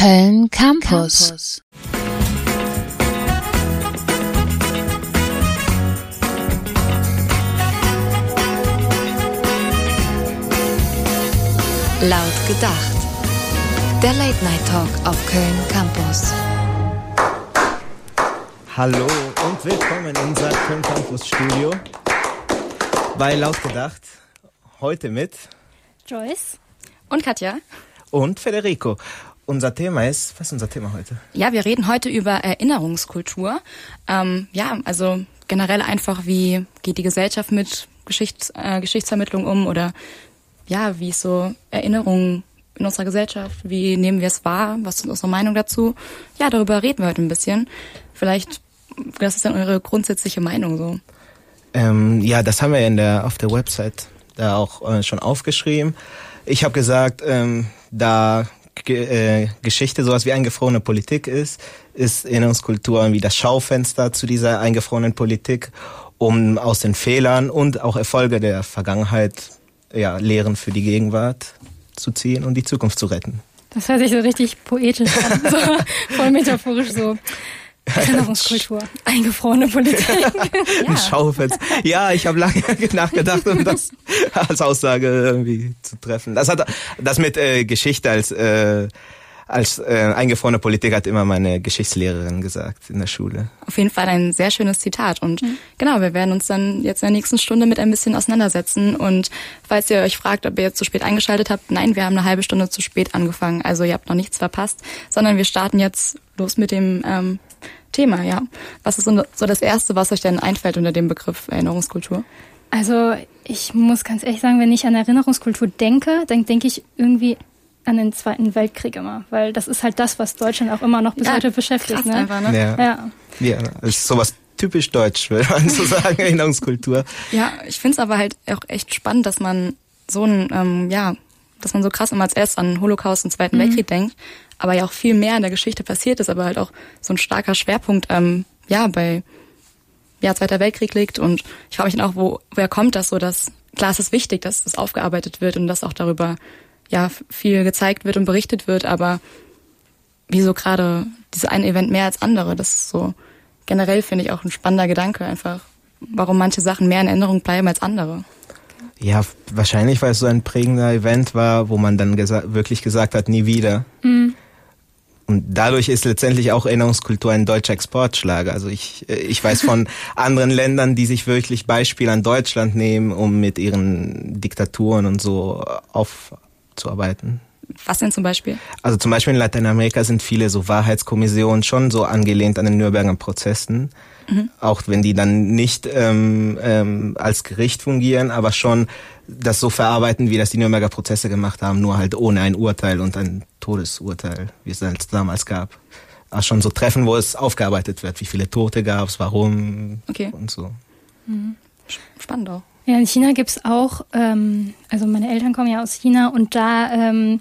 Köln Campus. Laut gedacht. Der Late Night Talk auf Köln Campus. Hallo und willkommen in unser Köln Campus Studio. Bei Laut gedacht. Heute mit Joyce und Katja und Federico. Unser Thema ist, was ist unser Thema heute? Ja, wir reden heute über Erinnerungskultur. Ähm, ja, also generell einfach, wie geht die Gesellschaft mit Geschichts, äh, Geschichtsvermittlung um oder ja, wie ist so Erinnerungen in unserer Gesellschaft, wie nehmen wir es wahr, was ist unsere Meinung dazu? Ja, darüber reden wir heute ein bisschen. Vielleicht, was ist dann eure grundsätzliche Meinung so? Ähm, ja, das haben wir in der, auf der Website da auch äh, schon aufgeschrieben. Ich habe gesagt, ähm, da Geschichte sowas wie eingefrorene Politik ist, ist Erinnerungskultur irgendwie das Schaufenster zu dieser eingefrorenen Politik, um aus den Fehlern und auch Erfolge der Vergangenheit ja, Lehren für die Gegenwart zu ziehen und die Zukunft zu retten. Das hört sich so richtig poetisch an, so voll metaphorisch so. Erinnerungskultur, eingefrorene Politik. ja. Ein Schaufenster. Ja, ich habe lange nachgedacht, um das als Aussage irgendwie zu treffen. Das hat das mit äh, Geschichte als äh, als äh, eingefrorene Politik hat immer meine Geschichtslehrerin gesagt in der Schule. Auf jeden Fall ein sehr schönes Zitat. Und mhm. genau, wir werden uns dann jetzt in der nächsten Stunde mit ein bisschen auseinandersetzen. Und falls ihr euch fragt, ob ihr jetzt zu spät eingeschaltet habt, nein, wir haben eine halbe Stunde zu spät angefangen. Also ihr habt noch nichts verpasst, sondern wir starten jetzt los mit dem ähm, Thema, ja. Was ist so das Erste, was euch denn einfällt unter dem Begriff Erinnerungskultur? Also ich muss ganz ehrlich sagen, wenn ich an Erinnerungskultur denke, dann denke ich irgendwie an den Zweiten Weltkrieg immer, weil das ist halt das, was Deutschland auch immer noch bis ja, heute beschäftigt. Ne? Einfach, ne? Ja. ja. Ja, das ist sowas typisch deutsch, würde man so sagen, Erinnerungskultur. Ja, ich finde es aber halt auch echt spannend, dass man so ein, ähm, ja, dass man so krass immer als erstes an Holocaust und Zweiten mhm. Weltkrieg denkt, aber ja auch viel mehr in der Geschichte passiert ist, aber halt auch so ein starker Schwerpunkt, ähm, ja, bei ja, Zweiter Weltkrieg liegt und ich frage mich dann auch, wo, woher kommt das so, dass, klar, es ist wichtig, dass das aufgearbeitet wird und dass auch darüber ja viel gezeigt wird und berichtet wird, aber wieso gerade dieses eine Event mehr als andere? Das ist so generell finde ich auch ein spannender Gedanke einfach, warum manche Sachen mehr in Erinnerung bleiben als andere. Ja, wahrscheinlich, weil es so ein prägender Event war, wo man dann gesa wirklich gesagt hat, nie wieder. Mhm. Und dadurch ist letztendlich auch Erinnerungskultur ein deutscher Exportschlager. Also ich, ich weiß von anderen Ländern, die sich wirklich Beispiel an Deutschland nehmen, um mit ihren Diktaturen und so auf, abzuarbeiten. Was denn zum Beispiel? Also zum Beispiel in Lateinamerika sind viele so Wahrheitskommissionen schon so angelehnt an den Nürnberger Prozessen. Mhm. Auch wenn die dann nicht ähm, ähm, als Gericht fungieren, aber schon das so verarbeiten, wie das die Nürnberger Prozesse gemacht haben, nur halt ohne ein Urteil und ein Todesurteil, wie es damals gab. Auch schon so Treffen, wo es aufgearbeitet wird, wie viele Tote gab es, warum okay. und so. Mhm. Spannend auch. Ja, in China gibt's auch, ähm, also meine Eltern kommen ja aus China und da ähm,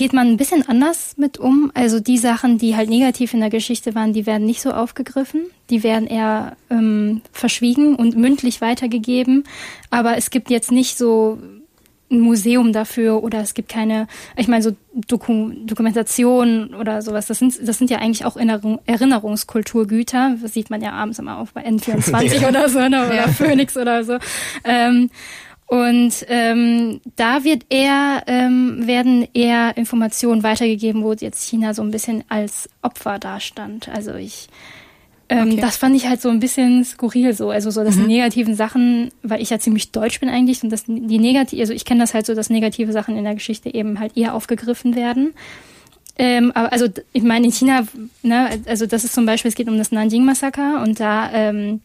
geht man ein bisschen anders mit um. Also die Sachen, die halt negativ in der Geschichte waren, die werden nicht so aufgegriffen. Die werden eher ähm, verschwiegen und mündlich weitergegeben. Aber es gibt jetzt nicht so ein Museum dafür oder es gibt keine, ich meine, so Doku Dokumentationen oder sowas. Das sind, das sind ja eigentlich auch Erinnerung, Erinnerungskulturgüter. Das sieht man ja abends immer auf bei N24 ja. oder so, ne? oder ja. Phoenix oder so. Ähm, und ähm, da wird eher, ähm, werden eher Informationen weitergegeben, wo jetzt China so ein bisschen als Opfer dastand. Also ich ähm, okay. Das fand ich halt so ein bisschen skurril so. Also so, dass mhm. die negativen Sachen, weil ich ja ziemlich deutsch bin eigentlich und dass die negativ, also ich kenne das halt so, dass negative Sachen in der Geschichte eben halt eher aufgegriffen werden. Ähm, aber also ich meine in China, ne, also das ist zum Beispiel, es geht um das Nanjing-Massaker und da ähm,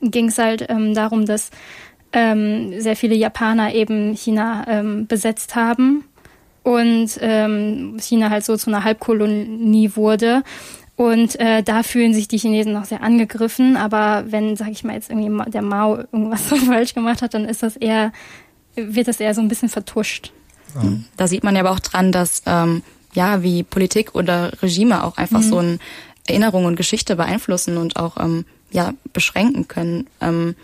ging es halt ähm, darum, dass ähm, sehr viele Japaner eben China ähm, besetzt haben und ähm, China halt so zu einer Halbkolonie wurde und äh, da fühlen sich die Chinesen noch sehr angegriffen. Aber wenn, sag ich mal, jetzt irgendwie der Mao irgendwas so falsch gemacht hat, dann ist das eher, wird das eher so ein bisschen vertuscht. Mhm. Da sieht man ja aber auch dran, dass ähm, ja, wie Politik oder Regime auch einfach mhm. so ein Erinnerung und Geschichte beeinflussen und auch ähm, ja beschränken können. Ähm,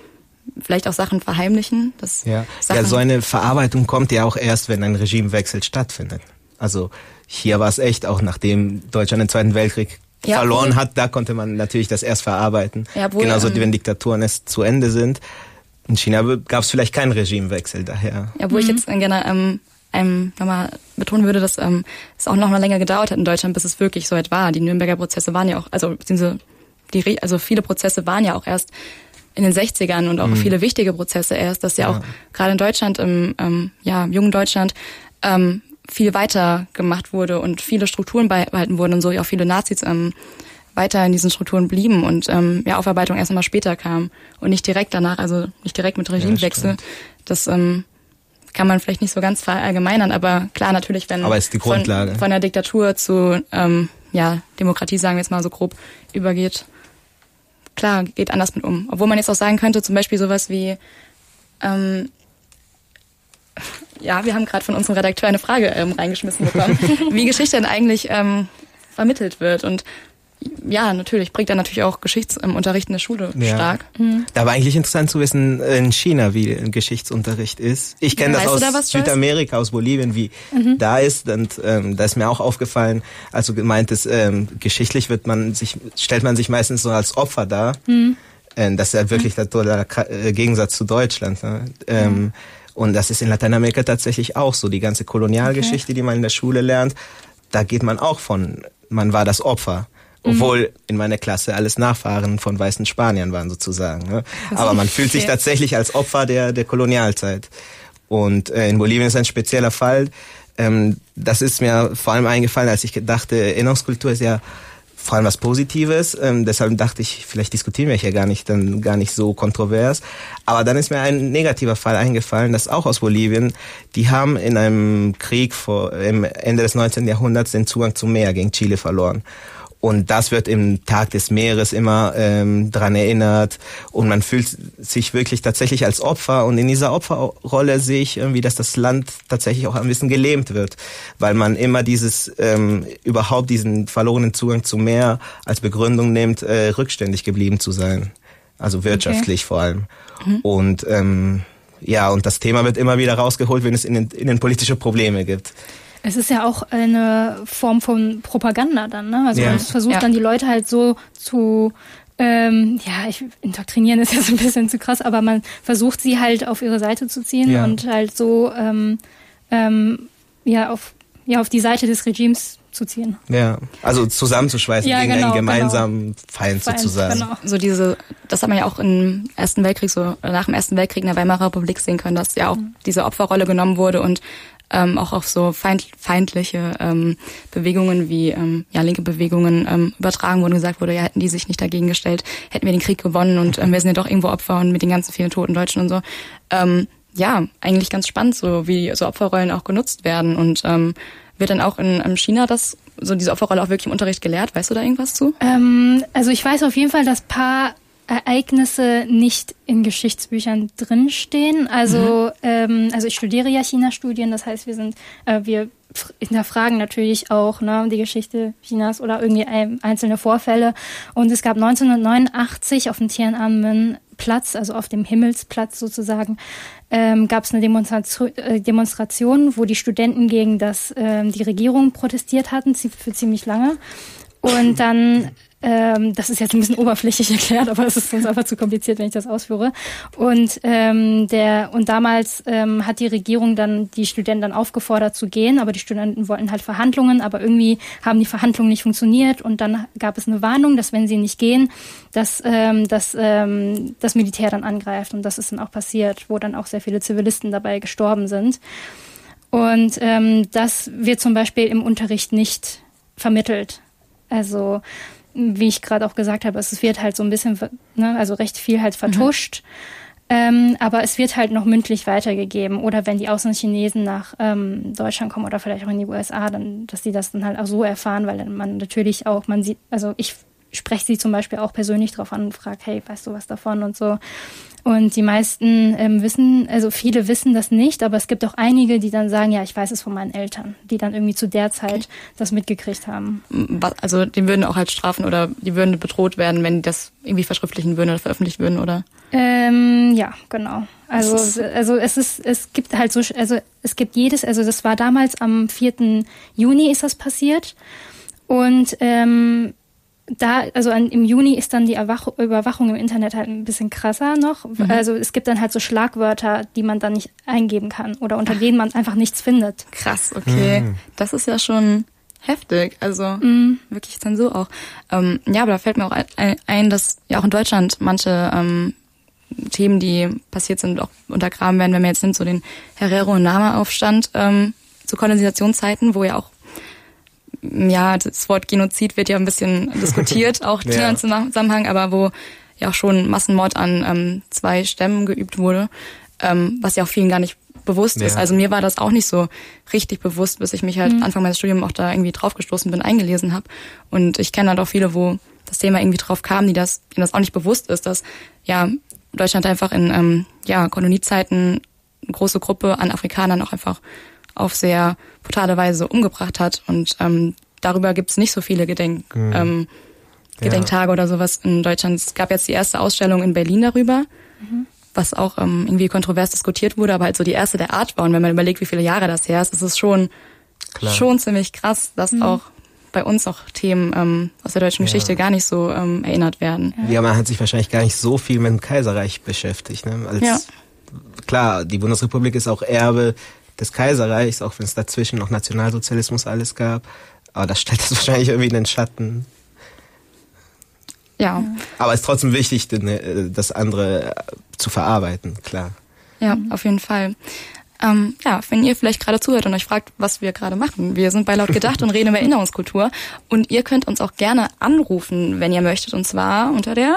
vielleicht auch Sachen verheimlichen. Dass ja. Sachen ja, so eine Verarbeitung kommt ja auch erst, wenn ein Regimewechsel stattfindet. Also hier war es echt, auch nachdem Deutschland den Zweiten Weltkrieg ja, verloren wohl. hat, da konnte man natürlich das erst verarbeiten. Ja, wohl, Genauso, ähm, wenn Diktaturen erst zu Ende sind. In China gab es vielleicht keinen Regimewechsel daher. Ja, wo mhm. ich jetzt gerne ähm, ähm, nochmal betonen würde, dass ähm, es auch noch mal länger gedauert hat in Deutschland, bis es wirklich so weit war. Die Nürnberger Prozesse waren ja auch, also beziehungsweise die, also viele Prozesse waren ja auch erst in den 60ern und auch mhm. viele wichtige Prozesse erst, dass ja, ja. auch gerade in Deutschland, im ähm, ja, jungen Deutschland, ähm, viel weiter gemacht wurde und viele Strukturen beibehalten wurden und so auch viele Nazis ähm, weiter in diesen Strukturen blieben und ähm, ja, Aufarbeitung erst einmal später kam und nicht direkt danach, also nicht direkt mit Regimewechsel. Ja, das ähm, kann man vielleicht nicht so ganz verallgemeinern, aber klar natürlich, wenn aber ist die Grundlage. Von, von der Diktatur zu ähm, ja, Demokratie, sagen wir jetzt mal so grob, übergeht, klar, geht anders mit um. Obwohl man jetzt auch sagen könnte, zum Beispiel sowas wie, ähm, ja, wir haben gerade von unserem Redakteur eine Frage ähm, reingeschmissen bekommen, wie Geschichte denn eigentlich ähm, vermittelt wird. Und ja, natürlich bringt er natürlich auch Geschichtsunterricht in der Schule ja. stark. Mhm. Da war eigentlich interessant zu wissen in China, wie ein Geschichtsunterricht ist. Ich kenne ja, das aus da Südamerika, aus Bolivien, wie mhm. da ist. Und ähm, da ist mir auch aufgefallen, also gemeint ist, ähm, geschichtlich wird man sich, stellt man sich meistens so als Opfer dar. Mhm. Ähm, das ist ja wirklich mhm. der, der äh, Gegensatz zu Deutschland. Ne? Ähm, mhm. Und das ist in Lateinamerika tatsächlich auch so. Die ganze Kolonialgeschichte, okay. die man in der Schule lernt, da geht man auch von, man war das Opfer. Obwohl mhm. in meiner Klasse alles Nachfahren von weißen Spaniern waren sozusagen. Ne? Aber man fühlt sich tatsächlich als Opfer der, der Kolonialzeit. Und äh, in Bolivien ist ein spezieller Fall. Ähm, das ist mir vor allem eingefallen, als ich dachte, Erinnerungskultur ist ja vor allem was Positives. Ähm, deshalb dachte ich, vielleicht diskutieren wir hier gar nicht, dann gar nicht so kontrovers. Aber dann ist mir ein negativer Fall eingefallen, das auch aus Bolivien. Die haben in einem Krieg vor im Ende des 19. Jahrhunderts den Zugang zum Meer gegen Chile verloren. Und das wird im Tag des Meeres immer ähm, dran erinnert. Und man fühlt sich wirklich tatsächlich als Opfer. Und in dieser Opferrolle sehe ich irgendwie, dass das Land tatsächlich auch ein bisschen gelähmt wird. Weil man immer dieses, ähm, überhaupt diesen verlorenen Zugang zum Meer als Begründung nimmt, äh, rückständig geblieben zu sein. Also wirtschaftlich okay. vor allem. Mhm. Und ähm, ja, und das Thema wird immer wieder rausgeholt, wenn es in in politische Probleme gibt. Es ist ja auch eine Form von Propaganda dann, ne? Also ja. man versucht ja. dann die Leute halt so zu ähm, ja, ich, indoktrinieren ist jetzt ein bisschen zu krass, aber man versucht sie halt auf ihre Seite zu ziehen ja. und halt so ähm, ähm, ja auf ja auf die Seite des Regimes zu ziehen. Ja, also zusammenzuschweißen ja, gegen genau, einen gemeinsamen genau. Feind, Feind sozusagen. Genau. So diese, das hat man ja auch im Ersten Weltkrieg, so nach dem Ersten Weltkrieg in der Weimarer Republik sehen können, dass ja auch mhm. diese Opferrolle genommen wurde und ähm, auch auf so feind, feindliche ähm, Bewegungen wie ähm, ja linke Bewegungen ähm, übertragen wurden, gesagt wurde, ja hätten die sich nicht dagegen gestellt, hätten wir den Krieg gewonnen und ähm, wir sind ja doch irgendwo Opfer und mit den ganzen vielen toten Deutschen und so. Ähm, ja, eigentlich ganz spannend, so wie so Opferrollen auch genutzt werden und ähm, wird dann auch in, in China das so diese Opferrolle auch wirklich im Unterricht gelehrt? Weißt du da irgendwas zu? Ähm, also ich weiß auf jeden Fall, dass paar Ereignisse nicht in Geschichtsbüchern drinstehen. Also, mhm. ähm, also ich studiere ja China-Studien, das heißt, wir sind, äh, wir hinterfragen natürlich auch ne, die Geschichte Chinas oder irgendwie einzelne Vorfälle. Und es gab 1989 auf dem Tiananmen Platz, also auf dem Himmelsplatz sozusagen, ähm, gab es eine Demonstration, äh, Demonstration, wo die Studenten gegen das, ähm, die Regierung protestiert hatten, für ziemlich lange. Und dann ähm, das ist jetzt ein bisschen oberflächlich erklärt, aber es ist sonst einfach zu kompliziert, wenn ich das ausführe. Und ähm, der und damals ähm, hat die Regierung dann die Studenten dann aufgefordert zu gehen, aber die Studenten wollten halt Verhandlungen, aber irgendwie haben die Verhandlungen nicht funktioniert und dann gab es eine Warnung, dass wenn sie nicht gehen, dass, ähm, dass ähm, das Militär dann angreift und das ist dann auch passiert, wo dann auch sehr viele Zivilisten dabei gestorben sind. Und ähm, das wird zum Beispiel im Unterricht nicht vermittelt. Also wie ich gerade auch gesagt habe, es wird halt so ein bisschen, ne, also recht viel halt vertuscht. Mhm. Ähm, aber es wird halt noch mündlich weitergegeben. Oder wenn die Außenchinesen nach ähm, Deutschland kommen oder vielleicht auch in die USA, dann, dass die das dann halt auch so erfahren, weil man natürlich auch, man sieht, also ich spreche sie zum Beispiel auch persönlich drauf an und frage, hey, weißt du was davon und so. Und die meisten ähm, wissen, also viele wissen das nicht, aber es gibt auch einige, die dann sagen, ja, ich weiß es von meinen Eltern, die dann irgendwie zu der Zeit okay. das mitgekriegt haben. Also die würden auch halt strafen oder die würden bedroht werden, wenn die das irgendwie verschriftlichen würden oder veröffentlichen würden, oder? Ähm, ja, genau. Also, also es ist, es gibt halt so, also es gibt jedes, also das war damals am 4. Juni ist das passiert. Und ähm, da, also an, im Juni ist dann die Erwach Überwachung im Internet halt ein bisschen krasser noch. Mhm. Also es gibt dann halt so Schlagwörter, die man dann nicht eingeben kann oder unter denen man einfach nichts findet. Krass, okay. Mhm. Das ist ja schon heftig. Also mhm. wirklich Zensur auch. Ähm, ja, aber da fällt mir auch ein, ein, dass ja auch in Deutschland manche ähm, Themen, die passiert sind, auch untergraben werden, wenn man jetzt nimmt, so den Herero- und Nama-Aufstand ähm, zu Kolonisationszeiten, wo ja auch ja, das Wort Genozid wird ja ein bisschen diskutiert, auch ja. im Zusammenhang, aber wo ja auch schon Massenmord an ähm, zwei Stämmen geübt wurde, ähm, was ja auch vielen gar nicht bewusst ja. ist. Also mir war das auch nicht so richtig bewusst, bis ich mich halt mhm. Anfang meines Studiums auch da irgendwie draufgestoßen bin, eingelesen habe. Und ich kenne halt auch viele, wo das Thema irgendwie drauf kam, die das, denen das auch nicht bewusst ist, dass ja Deutschland einfach in ähm, ja, Koloniezeiten eine große Gruppe an Afrikanern auch einfach auf sehr brutale Weise umgebracht hat. Und ähm, darüber gibt es nicht so viele Gedenk, mhm. ähm, Gedenktage ja. oder sowas in Deutschland. Es gab jetzt die erste Ausstellung in Berlin darüber, mhm. was auch ähm, irgendwie kontrovers diskutiert wurde, aber halt so die erste der Art war. Und wenn man überlegt, wie viele Jahre das her ist, ist es schon, schon ziemlich krass, dass mhm. auch bei uns auch Themen ähm, aus der deutschen ja. Geschichte gar nicht so ähm, erinnert werden. Ja, man hat sich wahrscheinlich gar nicht so viel mit dem Kaiserreich beschäftigt. Ne? Als, ja. Klar, die Bundesrepublik ist auch Erbe des Kaiserreichs, auch wenn es dazwischen noch Nationalsozialismus alles gab. Aber das stellt das wahrscheinlich irgendwie in den Schatten. Ja. Aber es ist trotzdem wichtig, das andere zu verarbeiten, klar. Ja, auf jeden Fall. Ähm, ja, wenn ihr vielleicht gerade zuhört und euch fragt, was wir gerade machen. Wir sind bei Laut Gedacht und reden über Erinnerungskultur. Und ihr könnt uns auch gerne anrufen, wenn ihr möchtet. Und zwar unter der...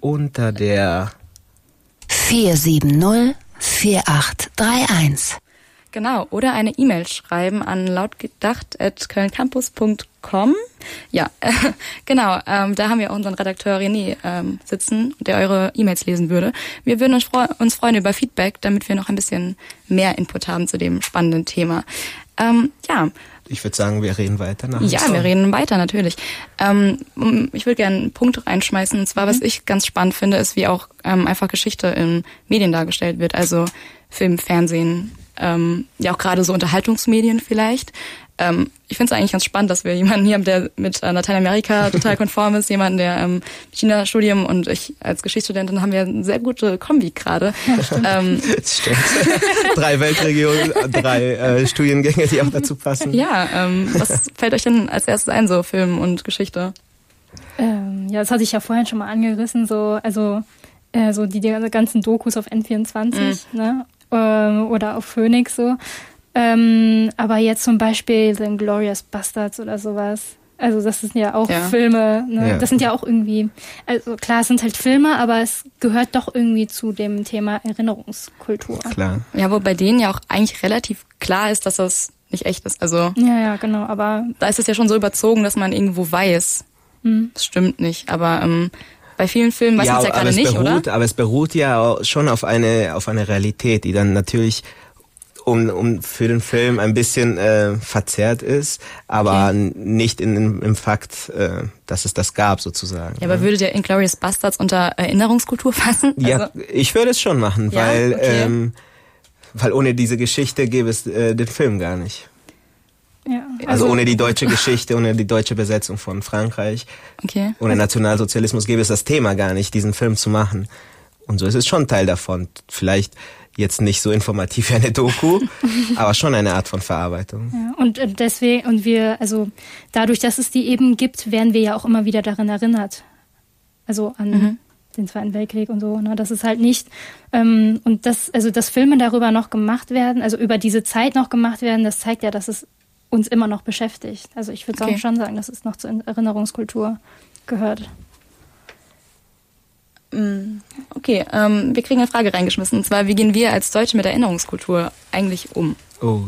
Unter der... 470 4831. Genau, oder eine E-Mail schreiben an lautgedacht.kölncampus.com. Ja, äh, genau, ähm, da haben wir auch unseren Redakteur René ähm, sitzen, der eure E-Mails lesen würde. Wir würden uns, freu uns freuen über Feedback, damit wir noch ein bisschen mehr Input haben zu dem spannenden Thema. Ähm, ja. Ich würde sagen, wir reden weiter nach. Ja, wir reden weiter natürlich. Ähm, ich würde gerne einen Punkt reinschmeißen. Und zwar, was mhm. ich ganz spannend finde, ist, wie auch ähm, einfach Geschichte in Medien dargestellt wird. Also Film, Fernsehen, ähm, ja auch gerade so Unterhaltungsmedien vielleicht. Ähm, ich finde es eigentlich ganz spannend, dass wir jemanden hier haben, der mit äh, Lateinamerika total konform ist, jemanden, der ähm, China-Studium und ich als Geschichtsstudentin haben wir eine sehr gute Kombi gerade. Ja, ähm, stimmt. drei Weltregionen, drei äh, Studiengänge, die auch dazu passen. Ja, ähm, was fällt euch denn als erstes ein, so Film und Geschichte? Ähm, ja, das hatte ich ja vorhin schon mal angerissen, so, also äh, so die, die ganzen Dokus auf N24, mhm. ne? Ähm, oder auf Phoenix so. Ähm, aber jetzt zum Beispiel The Glorious Bastards oder sowas. Also das sind ja auch ja. Filme, ne? Ja. das sind ja auch irgendwie, also klar, es sind halt Filme, aber es gehört doch irgendwie zu dem Thema Erinnerungskultur. Klar. Ja, wo bei denen ja auch eigentlich relativ klar ist, dass das nicht echt ist. Also ja, ja, genau. Aber da ist es ja schon so überzogen, dass man irgendwo weiß, mhm. das stimmt nicht. Aber ähm, bei vielen Filmen weiß ja, man ja gerade nicht, beruht, oder? Aber es beruht ja schon auf eine, auf eine Realität, die dann natürlich um, um für den Film ein bisschen äh, verzerrt ist, aber okay. nicht in, im Fakt, äh, dass es das gab sozusagen. Ja, aber würde der Inglourious Bastards unter Erinnerungskultur fassen? Also ja, ich würde es schon machen, ja? weil okay. ähm, weil ohne diese Geschichte gäbe es äh, den Film gar nicht. Ja, also, also, ohne die deutsche Geschichte, ohne die deutsche Besetzung von Frankreich, okay. ohne Nationalsozialismus gäbe es das Thema gar nicht, diesen Film zu machen. Und so ist es schon Teil davon. Vielleicht jetzt nicht so informativ wie eine Doku, aber schon eine Art von Verarbeitung. Ja, und äh, deswegen, und wir, also dadurch, dass es die eben gibt, werden wir ja auch immer wieder daran erinnert. Also an mhm. den Zweiten Weltkrieg und so. Ne? Das ist halt nicht, ähm, und das, also dass Filme darüber noch gemacht werden, also über diese Zeit noch gemacht werden, das zeigt ja, dass es uns immer noch beschäftigt. Also ich würde okay. schon sagen, dass es noch zur Erinnerungskultur gehört. Mm, okay, ähm, wir kriegen eine Frage reingeschmissen. Und zwar, wie gehen wir als Deutsche mit Erinnerungskultur eigentlich um? Oh.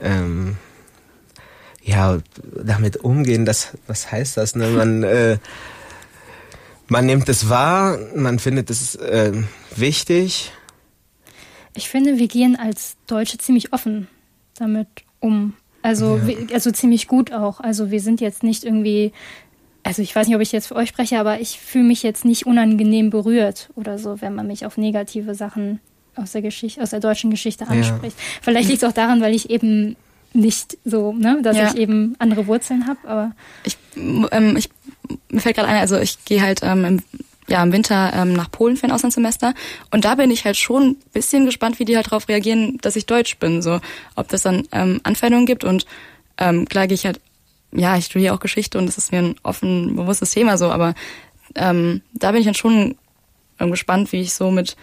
Ähm. ja, damit umgehen, das, was heißt das? Ne? Man, äh, man nimmt es wahr, man findet es äh, wichtig. Ich finde, wir gehen als Deutsche ziemlich offen damit um. Also, Ja. wir, also ziemlich gut auch. Also wir sind jetzt nicht irgendwie, also ich weiß nicht, ob ich jetzt für euch spreche, aber ich fühle mich jetzt nicht unangenehm berührt oder so, wenn man mich auf negative Sachen aus der Geschichte, aus der deutschen Geschichte anspricht. Vielleicht liegt es auch daran, weil ich eben nicht so, ne, dass Ja. ich eben andere Wurzeln habe, aber Ich, ähm, ich mir fällt gerade ein, also ich gehe halt ähm, im, ja, im Winter ähm, nach Polen für ein Auslandssemester und da bin ich halt schon ein bisschen gespannt, wie die halt darauf reagieren, dass ich Deutsch bin, so ob das dann ähm, Anfeindungen gibt und ähm, klar gehe ich halt, ja, ich studiere auch Geschichte und das ist mir ein offen bewusstes Thema so, aber ähm, da bin ich dann schon ähm, gespannt, wie ich so mit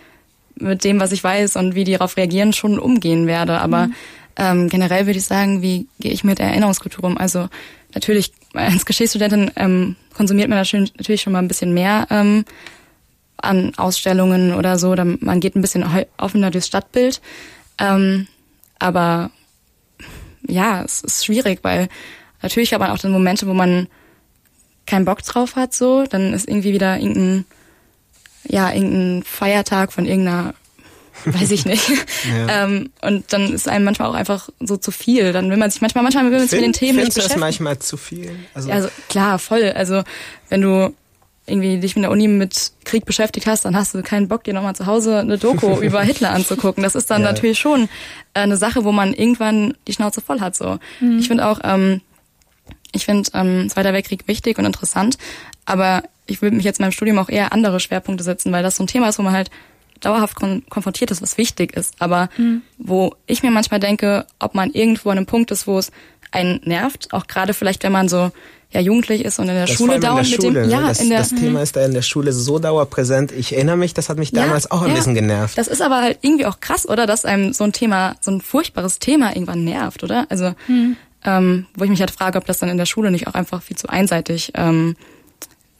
mit dem, was ich weiß und wie die darauf reagieren, schon umgehen werde. Aber ähm, generell würde ich sagen, wie gehe ich mit Erinnerungskultur um? Also natürlich, als Geschichtsstudentin ähm, konsumiert man natürlich schon mal ein bisschen mehr ähm, an Ausstellungen oder so. Oder man geht ein bisschen offener durchs Stadtbild. Ähm, aber ja, es ist schwierig, weil natürlich hat man auch dann Momente, wo man keinen Bock drauf hat, so. Dann ist irgendwie wieder irgendein ja, irgendein Feiertag von irgendeiner, weiß ich nicht. Ja. ähm, und dann ist einem manchmal auch einfach so zu viel. Dann will man sich manchmal, manchmal will man sich mit den Themen nicht du das beschäftigen. manchmal zu viel? Also, Also klar, voll. Also wenn du irgendwie dich mit der Uni mit Krieg beschäftigt hast, dann hast du keinen Bock, dir nochmal zu Hause eine Doku über Hitler anzugucken. Das ist dann Ja. natürlich schon äh, eine Sache, wo man irgendwann die Schnauze voll hat. So, ich finde auch, ähm, ich finde ähm, Zweiter Weltkrieg wichtig und interessant, aber ich würde mich jetzt in meinem Studium auch eher andere Schwerpunkte setzen, weil das so ein Thema ist, wo man halt dauerhaft kon konfrontiert ist, was wichtig ist. Aber wo ich mir manchmal denke, ob man irgendwo an einem Punkt ist, wo es einen nervt, auch gerade vielleicht, wenn man so ja jugendlich ist und in der das Schule dauernd mit Schule, dem ne? ja das, in der das Thema ist da in der Schule so dauerpräsent. Ich erinnere mich, das hat mich damals Ja, auch ein ja. bisschen genervt. Das ist aber halt irgendwie auch krass, oder? Dass einem so ein Thema, so ein furchtbares Thema irgendwann nervt, oder? Also, ähm, wo ich mich halt frage, ob das dann in der Schule nicht auch einfach viel zu einseitig ähm,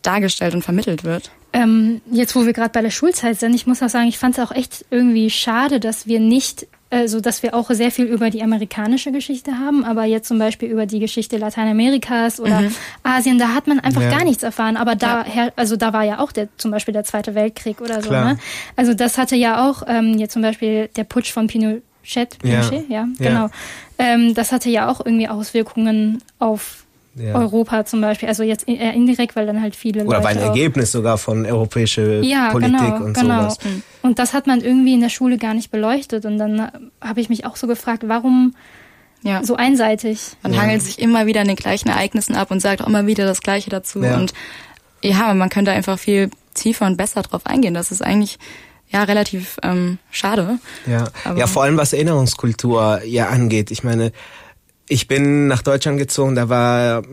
dargestellt und vermittelt wird. Ähm, jetzt, wo wir gerade bei der Schulzeit sind, ich muss auch sagen, ich fand es auch echt irgendwie schade, dass wir nicht, also dass wir auch sehr viel über die amerikanische Geschichte haben, aber jetzt zum Beispiel über die Geschichte Lateinamerikas oder Asien, da hat man einfach Ja. gar nichts erfahren. Aber da, her, also da war ja auch der zum Beispiel der Zweite Weltkrieg oder so. Ne? Also das hatte ja auch ähm, jetzt zum Beispiel der Putsch von Pinochet, Ja. Pinochet, ja, Ja. genau. Ähm, das hatte ja auch irgendwie Auswirkungen auf Ja. Europa zum Beispiel. Also jetzt eher indirekt, weil dann halt viele Oder Leute war ein Ergebnis sogar von europäischer ja, Politik genau, und genau. sowas. Und das hat man irgendwie in der Schule gar nicht beleuchtet. Und dann äh, habe ich mich auch so gefragt, warum Ja. so einseitig? Man hangelt sich immer wieder an den gleichen Ereignissen ab und sagt auch immer wieder das Gleiche dazu. Ja. Und ja, man könnte einfach viel tiefer und besser drauf eingehen. Das ist eigentlich ja relativ ähm, schade. Ja. Aber- ja, vor allem was Erinnerungskultur ja angeht. Ich meine, ich bin nach Deutschland gezogen, da war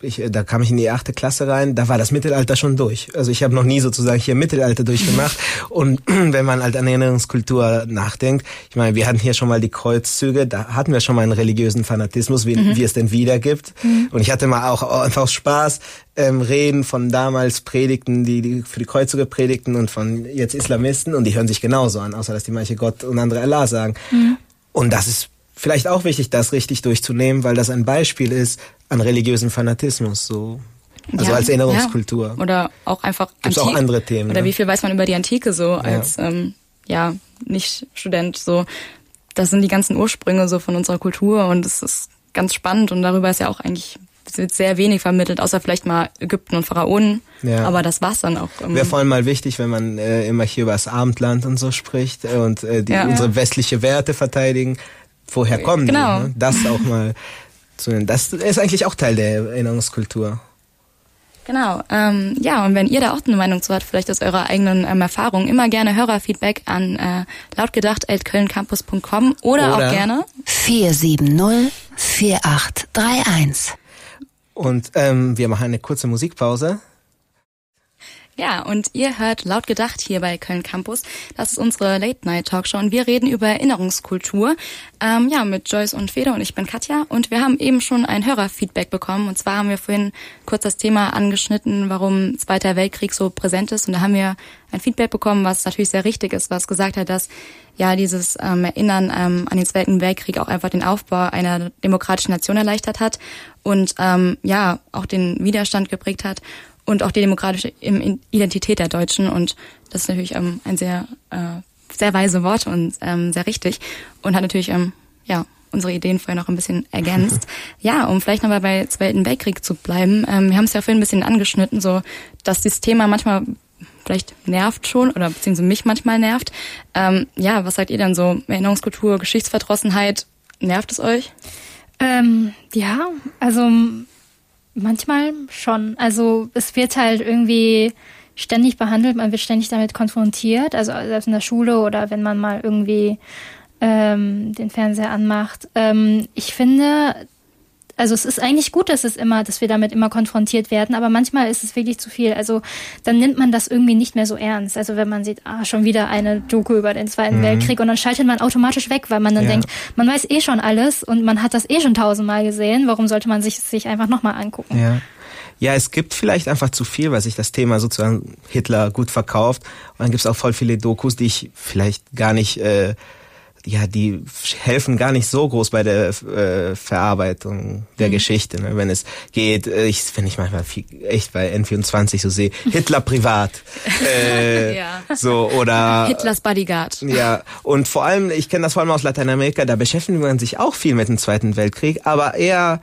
ich, da kam ich in die achte Klasse rein, da war das Mittelalter schon durch. Also ich habe noch nie sozusagen hier Mittelalter durchgemacht. Und wenn man halt an Erinnerungskultur nachdenkt, ich meine, wir hatten hier schon mal die Kreuzzüge, da hatten wir schon mal einen religiösen Fanatismus, wie, wie es denn wieder gibt. Und ich hatte mal auch einfach Spaß ähm, Reden von damals Predigten, die, die für die Kreuzzüge predigten und von jetzt Islamisten und die hören sich genauso an, außer dass die manche Gott und andere Allah sagen. Und das ist vielleicht auch wichtig, das richtig durchzunehmen, weil das ein Beispiel ist an religiösen Fanatismus, so. Also Ja, als Erinnerungskultur. Ja. Oder auch einfach Gibt's auch andere Themen, Oder ne? wie viel weiß man über die Antike so als ähm, ja nicht Student so. Das sind die ganzen Ursprünge so von unserer Kultur und es ist ganz spannend und darüber ist ja auch eigentlich es wird sehr wenig vermittelt, außer vielleicht mal Ägypten und Pharaonen. Ja. Aber das war's dann auch. ähm, Wäre vor allem mal wichtig, wenn man äh, immer hier über das Abendland und so spricht und äh, die, Ja. unsere westliche Werte verteidigen. Woher kommen Genau. die? Ne? Das auch mal zu nennen. Das ist eigentlich auch Teil der Erinnerungskultur. Genau. Ähm, ja, und wenn ihr da auch eine Meinung zu habt, vielleicht aus eurer eigenen ähm, Erfahrung, immer gerne Hörerfeedback an äh, lautgedacht.kölncampus.com oder, Oder- auch gerne 470 4831. Und ähm, wir machen eine kurze Musikpause. Ja, und ihr hört laut gedacht hier bei Köln Campus. Das ist unsere Late Night Talkshow und wir reden über Erinnerungskultur. Ähm, ja, mit Joyce und Feder und ich bin Katja und wir haben eben schon ein Hörerfeedback bekommen und zwar haben wir vorhin kurz das Thema angeschnitten, warum Zweiter Weltkrieg so präsent ist und da haben wir ein Feedback bekommen, was natürlich sehr richtig ist, was gesagt hat, dass ja dieses ähm, Erinnern ähm, an den Zweiten Weltkrieg auch einfach den Aufbau einer demokratischen Nation erleichtert hat und ähm, ja auch den Widerstand geprägt hat und auch die demokratische Identität der Deutschen. Und das ist natürlich ähm, ein sehr, äh, sehr weise Wort und ähm, sehr richtig und hat natürlich ähm, ja unsere Ideen vorher noch ein bisschen ergänzt. ja, um vielleicht nochmal bei Zweiten Weltkrieg zu bleiben. Ähm, wir haben es ja vorhin ein bisschen angeschnitten, so dass dieses Thema manchmal vielleicht nervt schon oder beziehungsweise mich manchmal nervt. Ähm, ja, was sagt ihr dann so? Erinnerungskultur, Geschichtsverdrossenheit, nervt es euch? Ähm, ja, also Manchmal schon. Also es wird halt irgendwie ständig behandelt, man wird ständig damit konfrontiert, also selbst in der Schule oder wenn man mal irgendwie ähm, den Fernseher anmacht. Ähm, ich finde, also es ist eigentlich gut, dass es immer, dass wir damit immer konfrontiert werden, aber manchmal ist es wirklich zu viel. Also dann nimmt man das irgendwie nicht mehr so ernst. Also wenn man sieht, ah, schon wieder eine Doku über den Zweiten mhm. Weltkrieg und dann schaltet man automatisch weg, weil man dann ja. denkt, man weiß eh schon alles und man hat das eh schon tausendmal gesehen. Warum sollte man sich sich einfach nochmal angucken? Ja. Ja, es gibt vielleicht einfach zu viel, weil sich das Thema sozusagen Hitler gut verkauft. Und dann gibt es auch voll viele Dokus, die ich vielleicht gar nicht äh, ja, die helfen gar nicht so groß bei der äh, Verarbeitung der mhm. Geschichte. Ne? Wenn es geht, äh, ich, wenn ich manchmal viel, echt bei N24 so sehe, Hitler privat. äh, ja. So, oder. Hitlers Bodyguard. Ja, und vor allem, ich kenne das vor allem aus Lateinamerika, da beschäftigt man sich auch viel mit dem Zweiten Weltkrieg, aber eher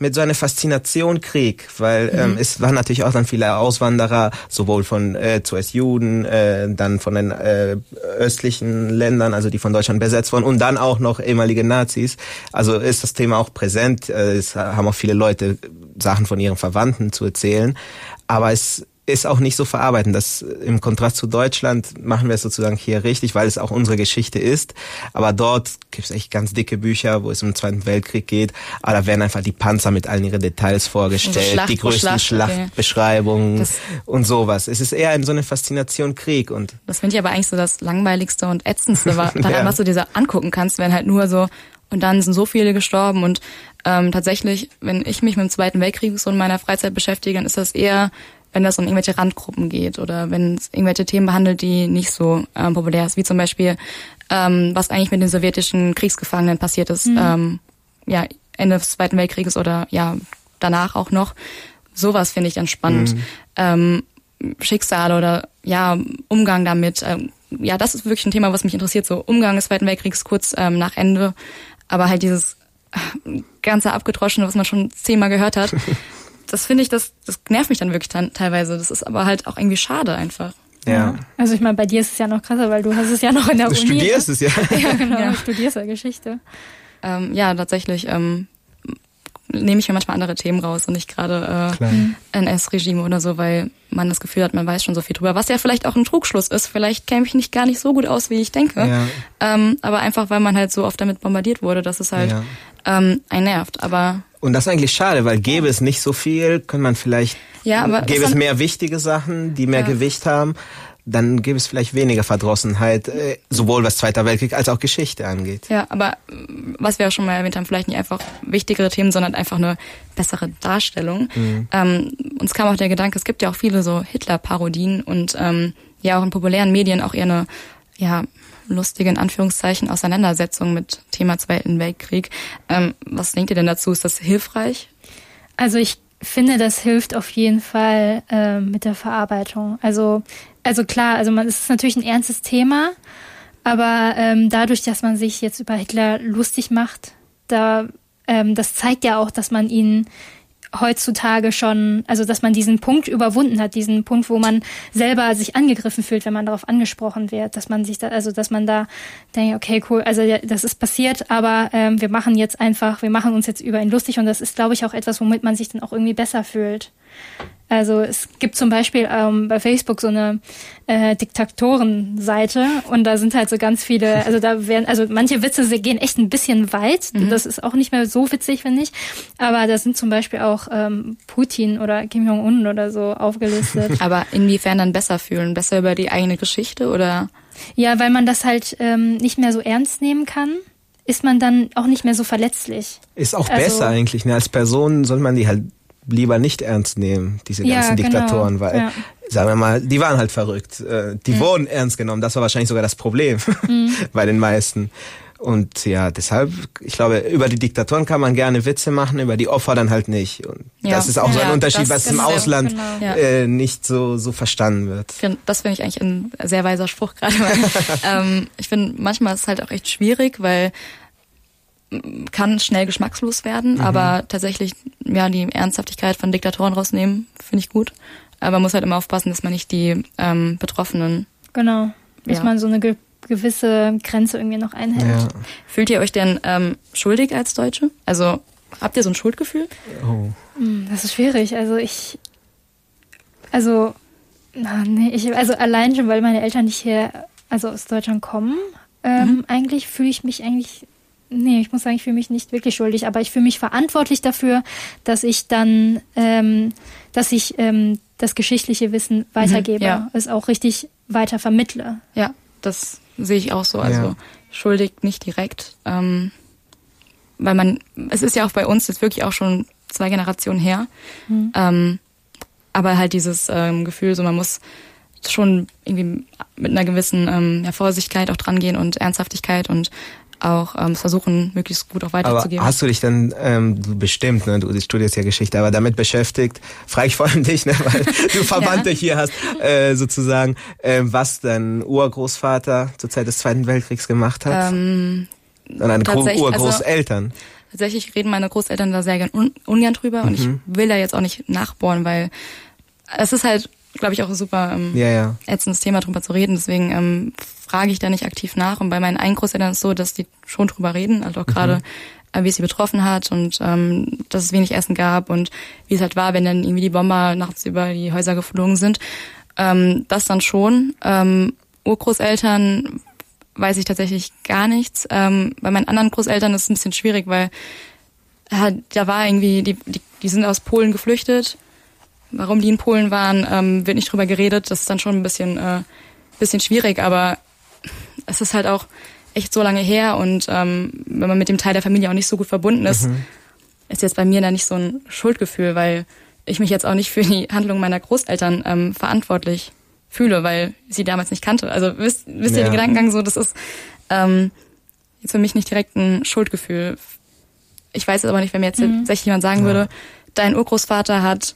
mit so einer Faszination Krieg, weil mhm. ähm, es waren natürlich auch dann viele Auswanderer, sowohl von äh, zuerst Juden, äh, dann von den äh, östlichen Ländern, also die von Deutschland besetzt wurden, und dann auch noch ehemalige Nazis. Also ist das Thema auch präsent. Äh, es haben auch viele Leute Sachen von ihren Verwandten zu erzählen. Aber es ist auch nicht so verarbeiten. Das im Kontrast zu Deutschland machen wir es sozusagen hier richtig, weil es auch unsere Geschichte ist. Aber dort gibt es echt ganz dicke Bücher, wo es um den Zweiten Weltkrieg geht. Aber da werden einfach die Panzer mit allen ihren Details vorgestellt, Schlacht die größten Schlacht, Schlachtbeschreibungen okay. und sowas. Es ist eher so eine Faszination Krieg und. Das finde ich aber eigentlich so das langweiligste und ätzendste daran, ja. was du dir so angucken kannst, wenn halt nur so und dann sind so viele gestorben und ähm, tatsächlich, wenn ich mich mit dem Zweiten Weltkrieg so in meiner Freizeit beschäftige, dann ist das eher wenn das um irgendwelche Randgruppen geht oder wenn es irgendwelche Themen behandelt, die nicht so ähm, populär ist, wie zum Beispiel, ähm, was eigentlich mit den sowjetischen Kriegsgefangenen passiert ist, mhm. ähm, ja, Ende des Zweiten Weltkrieges oder ja, danach auch noch. Sowas finde ich dann spannend. Mhm. Ähm, Schicksale oder ja, Umgang damit. Ähm, ja, das ist wirklich ein Thema, was mich interessiert. So Umgang des Zweiten Weltkriegs kurz ähm, nach Ende. Aber halt dieses äh, ganze Abgedroschene, was man schon zehnmal gehört hat. das finde ich, das, das nervt mich dann wirklich dann, teilweise. Das ist aber halt auch irgendwie schade einfach. Ja. Also ich meine, bei dir ist es ja noch krasser, weil du hast es ja noch in der du Uni. Du studierst es ja. ja, genau. Ja. Du studierst ja Geschichte. Ähm, ja, tatsächlich ähm, nehme ich mir manchmal andere Themen raus und nicht gerade äh, NS-Regime oder so, weil man das Gefühl hat, man weiß schon so viel drüber. Was ja vielleicht auch ein Trugschluss ist. Vielleicht käme ich nicht gar nicht so gut aus, wie ich denke. Ja. Ähm, aber einfach, weil man halt so oft damit bombardiert wurde, dass es halt ja. ähm, einen nervt. Aber und das ist eigentlich schade, weil gäbe es nicht so viel, könnte man vielleicht, ja, aber gäbe es mehr wichtige Sachen, die mehr ja. Gewicht haben, dann gäbe es vielleicht weniger Verdrossenheit, äh, sowohl was Zweiter Weltkrieg als auch Geschichte angeht. Ja, aber äh, was wir ja schon mal erwähnt haben, vielleicht nicht einfach wichtigere Themen, sondern einfach eine bessere Darstellung. Mhm. Ähm, uns kam auch der Gedanke, es gibt ja auch viele so Hitler-Parodien und ähm, ja auch in populären Medien auch eher eine ja, lustige, in Anführungszeichen, Auseinandersetzung mit Thema Zweiten Weltkrieg. Ähm, was denkt ihr denn dazu? Ist das hilfreich? Also ich finde, das hilft auf jeden Fall äh, mit der Verarbeitung. Also, also klar, also man, es ist natürlich ein ernstes Thema, aber ähm, dadurch, dass man sich jetzt über Hitler lustig macht, da ähm, das zeigt ja auch, dass man ihn heutzutage schon, also dass man diesen Punkt überwunden hat, diesen Punkt, wo man selber sich angegriffen fühlt, wenn man darauf angesprochen wird, dass man sich da, also dass man da denkt, okay, cool, also das ist passiert, aber ähm, wir machen jetzt einfach, wir machen uns jetzt über ihn lustig und das ist, glaube ich, auch etwas, womit man sich dann auch irgendwie besser fühlt. Also es gibt zum Beispiel ähm, bei Facebook so eine äh, Diktatorenseite und da sind halt so ganz viele, also da werden, also manche Witze sie gehen echt ein bisschen weit. Mhm. Das ist auch nicht mehr so witzig, finde ich. Aber da sind zum Beispiel auch ähm, Putin oder Kim Jong-un oder so aufgelistet. Aber inwiefern dann besser fühlen? Besser über die eigene Geschichte oder? Ja, weil man das halt ähm, nicht mehr so ernst nehmen kann ist man dann auch nicht mehr so verletzlich. Ist auch also, besser eigentlich. Ne? Als Person soll man die halt lieber nicht ernst nehmen, diese ganzen ja, genau. Diktatoren, weil, ja. sagen wir mal, die waren halt verrückt. Äh, die mhm. wurden ernst genommen. Das war wahrscheinlich sogar das Problem mhm. bei den meisten. Und ja, deshalb, ich glaube, über die Diktatoren kann man gerne Witze machen, über die Opfer dann halt nicht. Und ja. das ist auch so ein Unterschied, was im Ausland genau. äh, nicht so, so verstanden wird. Das finde ich eigentlich ein sehr weiser Spruch gerade. ähm, ich finde, manchmal ist es halt auch echt schwierig, weil kann schnell geschmackslos werden, mhm. aber tatsächlich ja die Ernsthaftigkeit von Diktatoren rausnehmen, finde ich gut. Aber man muss halt immer aufpassen, dass man nicht die ähm, Betroffenen. Genau. Dass ja. man so eine ge gewisse Grenze irgendwie noch einhält. Ja. Fühlt ihr euch denn ähm, schuldig als Deutsche? Also habt ihr so ein Schuldgefühl? Oh. Hm, das ist schwierig. Also ich, also, na, nee, ich, also allein schon, weil meine Eltern nicht hier, also aus Deutschland kommen, ähm, mhm. eigentlich fühle ich mich eigentlich Nee, ich muss sagen, ich fühle mich nicht wirklich schuldig, aber ich fühle mich verantwortlich dafür, dass ich dann, ähm, dass ich ähm, das geschichtliche Wissen weitergebe, mhm, ja. es auch richtig weiter vermittle. Ja, das sehe ich auch so. Also ja. schuldig nicht direkt, ähm, weil man, es ist ja auch bei uns jetzt wirklich auch schon zwei Generationen her, mhm. ähm, aber halt dieses ähm, Gefühl, so man muss schon irgendwie mit einer gewissen ähm, ja, Vorsichtigkeit auch dran gehen und Ernsthaftigkeit und auch ähm, versuchen, möglichst gut auch weiterzugeben. Aber hast du dich dann ähm, du bestimmt, ne, du studierst ja Geschichte, aber damit beschäftigt, frage ich vor allem dich, ne, weil du Verwandte ja. hier hast, äh, sozusagen, äh, was dein Urgroßvater zur Zeit des Zweiten Weltkriegs gemacht hat? Ähm, Und deine Urgroßeltern. Also, tatsächlich reden meine Großeltern da sehr gern un ungern drüber mhm. und ich mhm. will da jetzt auch nicht nachbohren, weil es ist halt glaube ich, auch ein super ähm, ja, ja. ätzendes Thema, drüber zu reden. Deswegen ähm, frage ich da nicht aktiv nach. Und bei meinen einen Großeltern ist es so, dass die schon drüber reden, also auch gerade, mhm. äh, wie es sie betroffen hat und ähm, dass es wenig Essen gab und wie es halt war, wenn dann irgendwie die Bomber nachts über die Häuser geflogen sind. Ähm, das dann schon. Ähm, Urgroßeltern weiß ich tatsächlich gar nichts. Ähm, bei meinen anderen Großeltern ist es ein bisschen schwierig, weil ja, da war irgendwie, die, die, die sind aus Polen geflüchtet Warum die in Polen waren, ähm, wird nicht drüber geredet. Das ist dann schon ein bisschen, äh, bisschen schwierig, aber es ist halt auch echt so lange her und ähm, wenn man mit dem Teil der Familie auch nicht so gut verbunden ist, mhm. ist jetzt bei mir da nicht so ein Schuldgefühl, weil ich mich jetzt auch nicht für die Handlung meiner Großeltern ähm, verantwortlich fühle, weil ich sie damals nicht kannte. Also wisst, wisst ihr ja. den Gedankengang so, das ist ähm, jetzt für mich nicht direkt ein Schuldgefühl. Ich weiß aber nicht, wenn mir jetzt mhm. tatsächlich jemand sagen ja. würde, dein Urgroßvater hat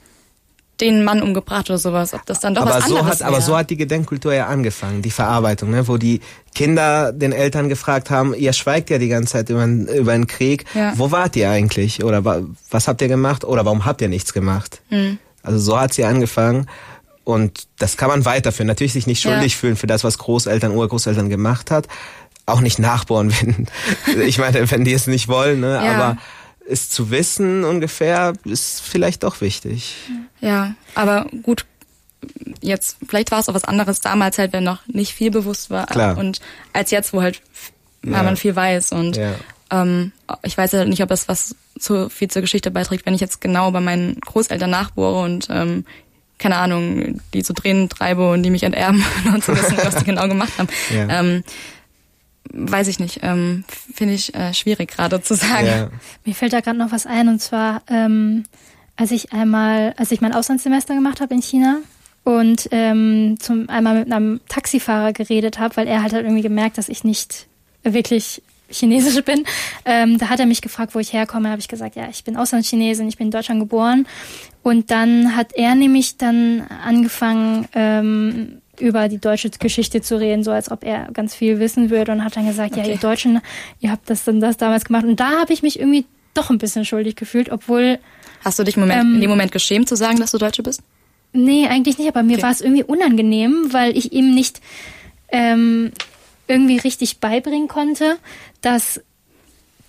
den Mann umgebracht oder sowas, ob das dann doch aber was so anderes hat, Aber so hat die Gedenkkultur ja angefangen, die Verarbeitung, ne? wo die Kinder den Eltern gefragt haben, ihr schweigt ja die ganze Zeit über, über einen Krieg, ja. wo wart ihr eigentlich oder was habt ihr gemacht oder warum habt ihr nichts gemacht? Mhm. Also so hat sie angefangen und das kann man weiterführen. Natürlich sich nicht schuldig ja. fühlen für das, was Großeltern, Urgroßeltern gemacht hat, auch nicht nachbohren, wenn ich meine, wenn die es nicht wollen, ne? Ja. aber es zu wissen ungefähr ist vielleicht doch wichtig. Ja, aber gut, jetzt, vielleicht war es auch was anderes damals halt, wenn noch nicht viel bewusst war. Klar. Und als jetzt, wo halt ja. man viel weiß. Und ja. ähm, ich weiß ja nicht, ob das was zu viel zur Geschichte beiträgt, wenn ich jetzt genau bei meinen Großeltern nachbohre und ähm, keine Ahnung, die zu Tränen treibe und die mich enterben und zu wissen, was die genau gemacht haben. Ja. Ähm, weiß ich nicht, ähm, finde ich äh, schwierig gerade zu sagen. Ja. Mir fällt da gerade noch was ein und zwar, ähm, als ich einmal, als ich mein Auslandssemester gemacht habe in China und ähm, zum einmal mit einem Taxifahrer geredet habe, weil er halt, halt irgendwie gemerkt, dass ich nicht wirklich Chinesisch bin. Ähm, da hat er mich gefragt, wo ich herkomme. habe ich gesagt, ja, ich bin Auslandschinesin, ich bin in Deutschland geboren. Und dann hat er nämlich dann angefangen, ähm, über die deutsche Geschichte zu reden, so als ob er ganz viel wissen würde und hat dann gesagt, okay. ja, ihr Deutschen, ihr habt das und das damals gemacht. Und da habe ich mich irgendwie doch ein bisschen schuldig gefühlt, obwohl. Hast du dich Moment, ähm, in dem Moment geschämt zu sagen, dass du Deutsche bist? Nee, eigentlich nicht, aber mir okay. war es irgendwie unangenehm, weil ich ihm nicht ähm, irgendwie richtig beibringen konnte, dass,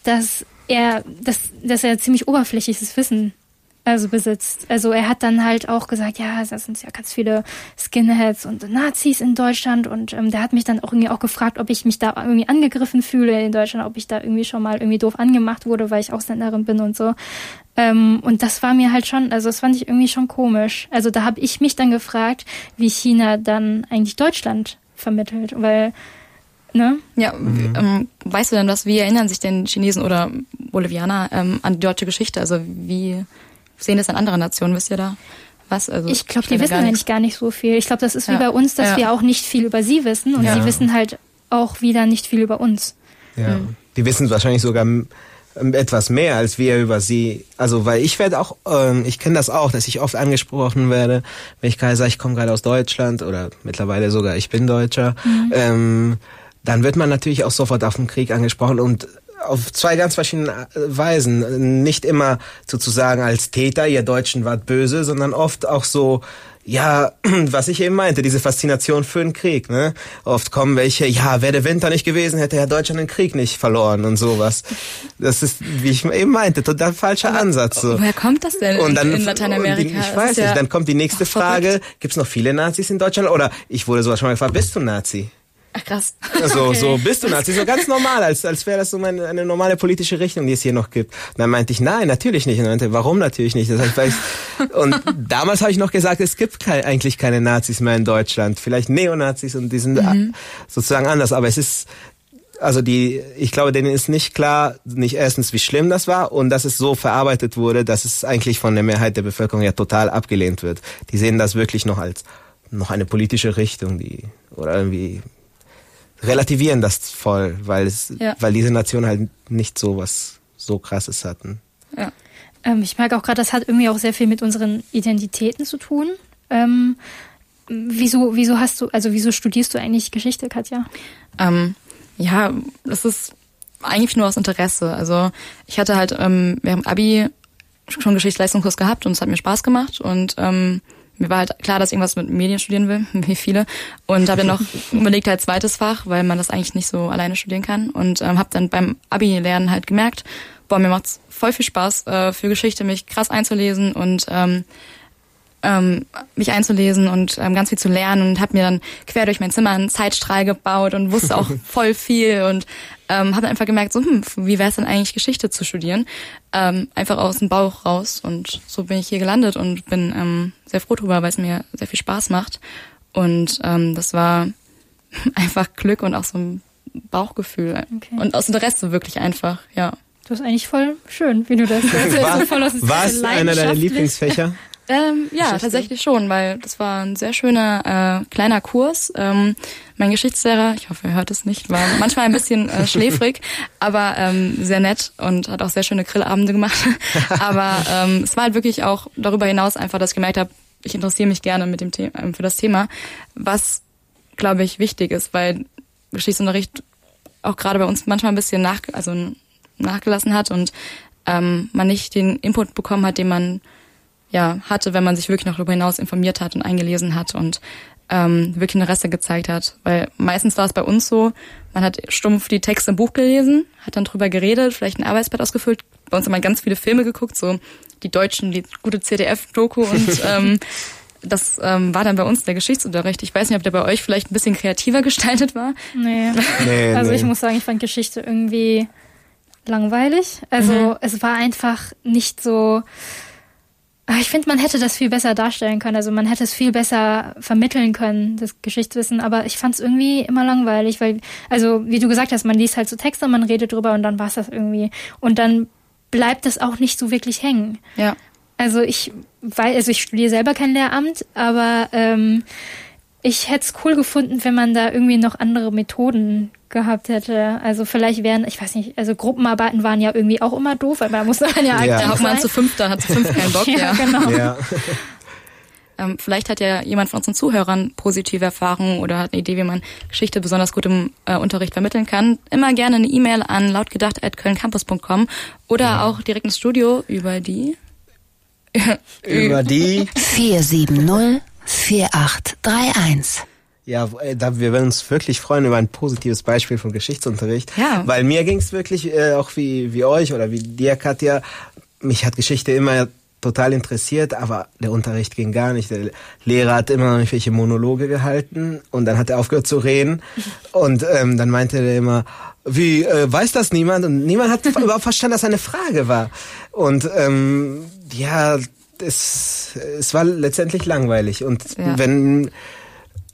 dass er, dass, dass er ziemlich oberflächliches Wissen also besitzt. Also er hat dann halt auch gesagt, ja, das sind ja ganz viele Skinheads und Nazis in Deutschland und ähm, der hat mich dann auch irgendwie auch gefragt, ob ich mich da irgendwie angegriffen fühle in Deutschland, ob ich da irgendwie schon mal irgendwie doof angemacht wurde, weil ich Ausländerin bin und so. Ähm, und das war mir halt schon, also das fand ich irgendwie schon komisch. Also da habe ich mich dann gefragt, wie China dann eigentlich Deutschland vermittelt, weil Ne? Ja, mhm. ähm, weißt du denn was, wie erinnern sich denn Chinesen oder Bolivianer ähm, an die deutsche Geschichte? Also wie sehen das in anderen Nationen, wisst ihr da? Was? Also, ich glaube, die wissen eigentlich gar nicht so viel. Ich glaube, das ist wie bei uns, dass ja. wir auch nicht viel über sie wissen und ja. sie wissen halt auch wieder nicht viel über uns. Ja, mhm. die wissen wahrscheinlich sogar etwas mehr als wir über sie. Also weil ich werde auch, ähm, ich kenne das auch, dass ich oft angesprochen werde, wenn ich gerade sage, ich komme gerade aus Deutschland oder mittlerweile sogar ich bin Deutscher. Mhm. Ähm, dann wird man natürlich auch sofort auf den Krieg angesprochen und auf zwei ganz verschiedene Weisen. Nicht immer sozusagen als Täter, ihr Deutschen wart böse, sondern oft auch so, ja, was ich eben meinte, diese Faszination für den Krieg, ne? Oft kommen welche, ja, wäre der Winter nicht gewesen, hätte ja Deutschland den Krieg nicht verloren und sowas. Das ist, wie ich eben meinte, total falscher Aber Ansatz. So. Woher kommt das denn und dann, in Lateinamerika? Die, ich weiß nicht, ja dann kommt die nächste Frage, gibt's noch viele Nazis in Deutschland? Oder ich wurde sowas schon mal gefragt, bist du Nazi? Ach krass. So, okay. so bist du Nazi, so ganz normal, als, als wäre das so eine, eine normale politische Richtung, die es hier noch gibt. Und dann meinte ich, nein, natürlich nicht. Und dann meinte, warum natürlich nicht? Das heißt, weil ich, und damals habe ich noch gesagt, es gibt kein, eigentlich keine Nazis mehr in Deutschland. Vielleicht Neonazis und die sind mhm. sozusagen anders. Aber es ist, also die, ich glaube, denen ist nicht klar, nicht erstens, wie schlimm das war und dass es so verarbeitet wurde, dass es eigentlich von der Mehrheit der Bevölkerung ja total abgelehnt wird. Die sehen das wirklich noch als noch eine politische Richtung, die oder irgendwie relativieren das voll, weil es, ja. weil diese Nationen halt nicht so was so krasses hatten. Ja. Ähm, ich merke auch gerade, das hat irgendwie auch sehr viel mit unseren Identitäten zu tun. Ähm, wieso, wieso hast du, also wieso studierst du eigentlich Geschichte, Katja? Ähm, ja, das ist eigentlich nur aus Interesse. Also ich hatte halt ähm, während Abi schon Geschichtsleistungskurs gehabt und es hat mir Spaß gemacht und ähm, mir war halt klar, dass ich irgendwas mit Medien studieren will, wie viele. Und habe dann noch überlegt halt zweites Fach, weil man das eigentlich nicht so alleine studieren kann. Und ähm, habe dann beim Abi-Lernen halt gemerkt, boah, mir macht's voll viel Spaß, äh, für Geschichte mich krass einzulesen und ähm, ähm, mich einzulesen und ähm, ganz viel zu lernen und habe mir dann quer durch mein Zimmer einen Zeitstrahl gebaut und wusste auch voll viel und ähm, habe einfach gemerkt, so hm, wie wäre es denn eigentlich Geschichte zu studieren? Ähm, einfach aus dem Bauch raus und so bin ich hier gelandet und bin ähm, sehr froh drüber, weil es mir sehr viel Spaß macht und ähm, das war einfach Glück und auch so ein Bauchgefühl okay. und aus Interesse wirklich einfach, ja. Das ist eigentlich voll schön, wie du das erzählst. War, voll war es einer deiner Lieblingsfächer? Ähm, ja, tatsächlich schon, weil das war ein sehr schöner äh, kleiner Kurs. Ähm, mein Geschichtslehrer, ich hoffe, er hört es nicht, war manchmal ein bisschen äh, schläfrig, aber ähm, sehr nett und hat auch sehr schöne Grillabende gemacht. aber ähm, es war halt wirklich auch darüber hinaus einfach, dass ich gemerkt habe, ich interessiere mich gerne mit dem Thema, ähm, für das Thema, was glaube ich wichtig ist, weil Geschichtsunterricht auch gerade bei uns manchmal ein bisschen nach, also nachgelassen hat und ähm, man nicht den Input bekommen hat, den man ja, hatte, wenn man sich wirklich noch darüber hinaus informiert hat und eingelesen hat und ähm, wirklich Interesse gezeigt hat. Weil meistens war es bei uns so, man hat stumpf die Texte im Buch gelesen, hat dann drüber geredet, vielleicht ein Arbeitsblatt ausgefüllt. Bei uns haben wir ganz viele Filme geguckt, so die deutschen, die gute CDF-Doku und ähm, das ähm, war dann bei uns der Geschichtsunterricht. Ich weiß nicht, ob der bei euch vielleicht ein bisschen kreativer gestaltet war. Nee. nee also nee. ich muss sagen, ich fand Geschichte irgendwie langweilig. Also mhm. es war einfach nicht so ich finde, man hätte das viel besser darstellen können. Also man hätte es viel besser vermitteln können, das Geschichtswissen. Aber ich fand es irgendwie immer langweilig, weil, also wie du gesagt hast, man liest halt so Texte, man redet drüber und dann war es das irgendwie. Und dann bleibt das auch nicht so wirklich hängen. Ja. Also ich, weil, also ich studiere selber kein Lehramt, aber ähm, ich hätte es cool gefunden, wenn man da irgendwie noch andere Methoden gehabt hätte. Also vielleicht wären, ich weiß nicht, also Gruppenarbeiten waren ja irgendwie auch immer doof, weil man musste man ja ja. Auch mal zu fünf, dann hat zu fünf keinen Bock. ja, ja. genau. Ja. Ähm, vielleicht hat ja jemand von unseren Zuhörern positive Erfahrungen oder hat eine Idee, wie man Geschichte besonders gut im äh, Unterricht vermitteln kann. Immer gerne eine E-Mail an lautgedacht.kölncampus.com oder ja. auch direkt ins Studio über die über die 470 4831. Ja, äh, da, wir werden uns wirklich freuen über ein positives Beispiel von Geschichtsunterricht. Ja. Weil mir ging es wirklich äh, auch wie, wie euch oder wie dir, Katja. Mich hat Geschichte immer total interessiert, aber der Unterricht ging gar nicht. Der Lehrer hat immer noch irgendwelche Monologe gehalten und dann hat er aufgehört zu reden und ähm, dann meinte er immer, wie, äh, weiß das niemand? Und niemand hat überhaupt verstanden, dass eine Frage war. Und ähm, ja, es, es war letztendlich langweilig. Und Ja. wenn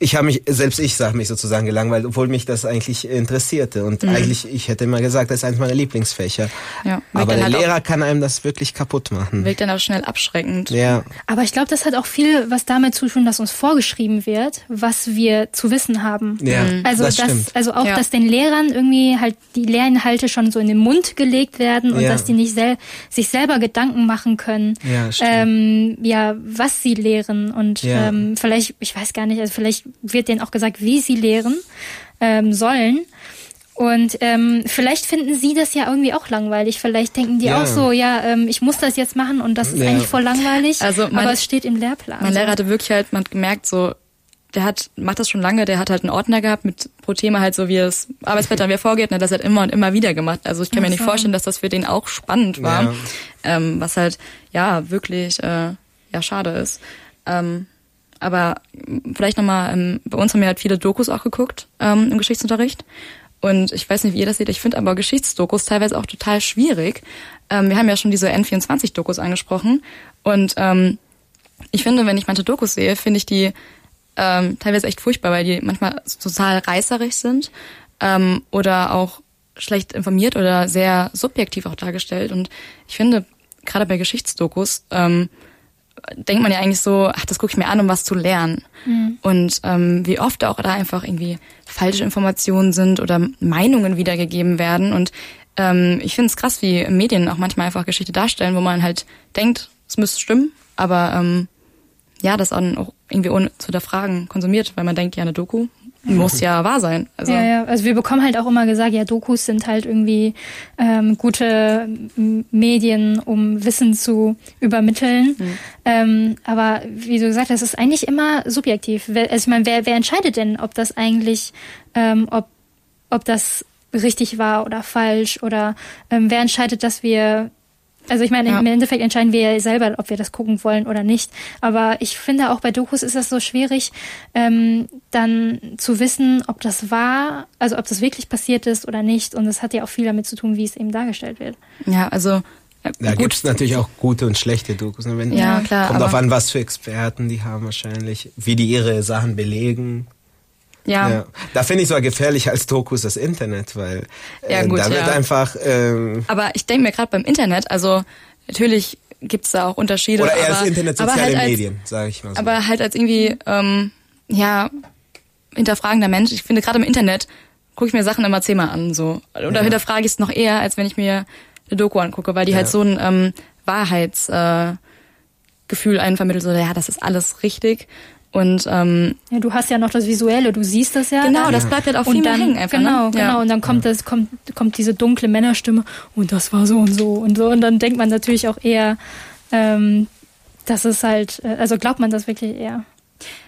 ich habe mich, selbst ich sage mich sozusagen gelangweilt, obwohl mich das eigentlich interessierte. Und eigentlich, ich hätte immer gesagt, das ist eines meiner Lieblingsfächer. Ja, Aber der halt auch- Lehrer kann einem das wirklich kaputt machen. Wirkt dann auch schnell abschreckend. Ja, Aber ich glaube, das hat auch viel was damit zu tun, dass uns vorgeschrieben wird, was wir zu wissen haben. ja, Also das dass, also auch, Ja. dass den Lehrern irgendwie halt die Lehrinhalte schon so in den Mund gelegt werden und Ja. dass die nicht sel sich selber Gedanken machen können, Ja, stimmt. ähm, ja, was sie lehren und Ja. ähm, vielleicht, ich weiß gar nicht, also vielleicht wird denen auch gesagt, wie sie lehren ähm, sollen. Und ähm, vielleicht finden sie das ja irgendwie auch langweilig. Vielleicht denken die Ja. auch so, ja, ähm, ich muss das jetzt machen und das ist Ja. eigentlich voll langweilig. Also mein- aber es steht im Lehrplan. Mein. Lehrer hatte wirklich halt, man hat gemerkt, so, der hat, macht das schon lange, der hat halt einen Ordner gehabt mit pro Thema halt so, wie das Arbeitsblätter wie er vorgeht, und hat das halt immer und immer wieder gemacht. Also ich kann mir nicht so. vorstellen, dass das für den auch spannend war. Ja. Ähm, was halt, ja, wirklich, äh, ja, schade ist. Ähm, aber vielleicht nochmal, ähm, bei uns haben wir halt viele Dokus auch geguckt ähm, im Geschichtsunterricht. Und ich weiß nicht, wie ihr das seht, ich finde aber Geschichtsdokus teilweise auch total schwierig. Ähm, wir haben ja schon diese N24-Dokus angesprochen. Und ähm, ich finde, wenn ich manche Dokus sehe, finde ich die ähm, teilweise echt furchtbar, weil die manchmal total reißerig sind ähm, oder auch schlecht informiert oder sehr subjektiv auch dargestellt. Und ich finde, gerade bei Geschichtsdokus ähm, denkt man ja eigentlich so, ach, das gucke ich mir an, um was zu lernen. Und ähm, wie oft auch da einfach irgendwie falsche Informationen sind oder Meinungen wiedergegeben werden. Und ähm, ich finde es krass, wie Medien auch manchmal einfach Geschichte darstellen, wo man halt denkt, es müsste stimmen, aber ähm, ja, das auch irgendwie ohne zu hinterfragen konsumiert, weil man denkt, ja, eine Doku muss ja wahr sein. Also, Ja, ja, also wir bekommen halt auch immer gesagt, ja, Dokus sind halt irgendwie ähm, gute Medien, um Wissen zu übermitteln. Ähm, aber wie du gesagt hast, ist eigentlich immer subjektiv. Also ich meine, wer, wer entscheidet denn, ob das eigentlich, ähm, ob, ob das richtig war oder falsch oder ähm, wer entscheidet, dass wir also ich meine, Ja. im Endeffekt entscheiden wir ja selber, ob wir das gucken wollen oder nicht. Aber ich finde auch bei Dokus ist das so schwierig, ähm, dann zu wissen, ob das war, also ob das wirklich passiert ist oder nicht. Und das hat ja auch viel damit zu tun, wie es eben dargestellt wird. ja also ja, Da gut. gibt's natürlich auch gute und schlechte Dokus. Ne? Wenn, Ja, klar, Kommt auf an, was für Experten die haben wahrscheinlich, wie die ihre Sachen belegen. Ja. Ja. Da finde ich sogar gefährlich als Dokus das Internet, weil Ja, äh, gut, da wird ja. einfach ähm, Aber ich denke mir gerade beim Internet, also natürlich gibt's da auch Unterschiede. oder eher aber, das Internet soziale halt als, Medien, sage ich mal so. Aber halt als irgendwie, ähm, ja, hinterfragender Mensch. Ich finde gerade im Internet gucke ich mir Sachen immer zehnmal an. so Oder Ja. hinterfrage ich es noch eher, als wenn ich mir eine Doku angucke, weil die Ja. halt so ein ähm, Wahrheitsgefühl äh, Gefühl einen vermittelt, so ja, das ist alles richtig. Und ähm, Ja, du hast ja noch das Visuelle, du siehst das ja. genau, dann. das bleibt halt auch viel und dann, hängen einfach. Genau, ne? genau. Ja. Und dann kommt das, kommt, kommt diese dunkle Männerstimme und das war so und so und so. Und dann denkt man natürlich auch eher, ähm, dass es halt, äh, also glaubt man das wirklich eher.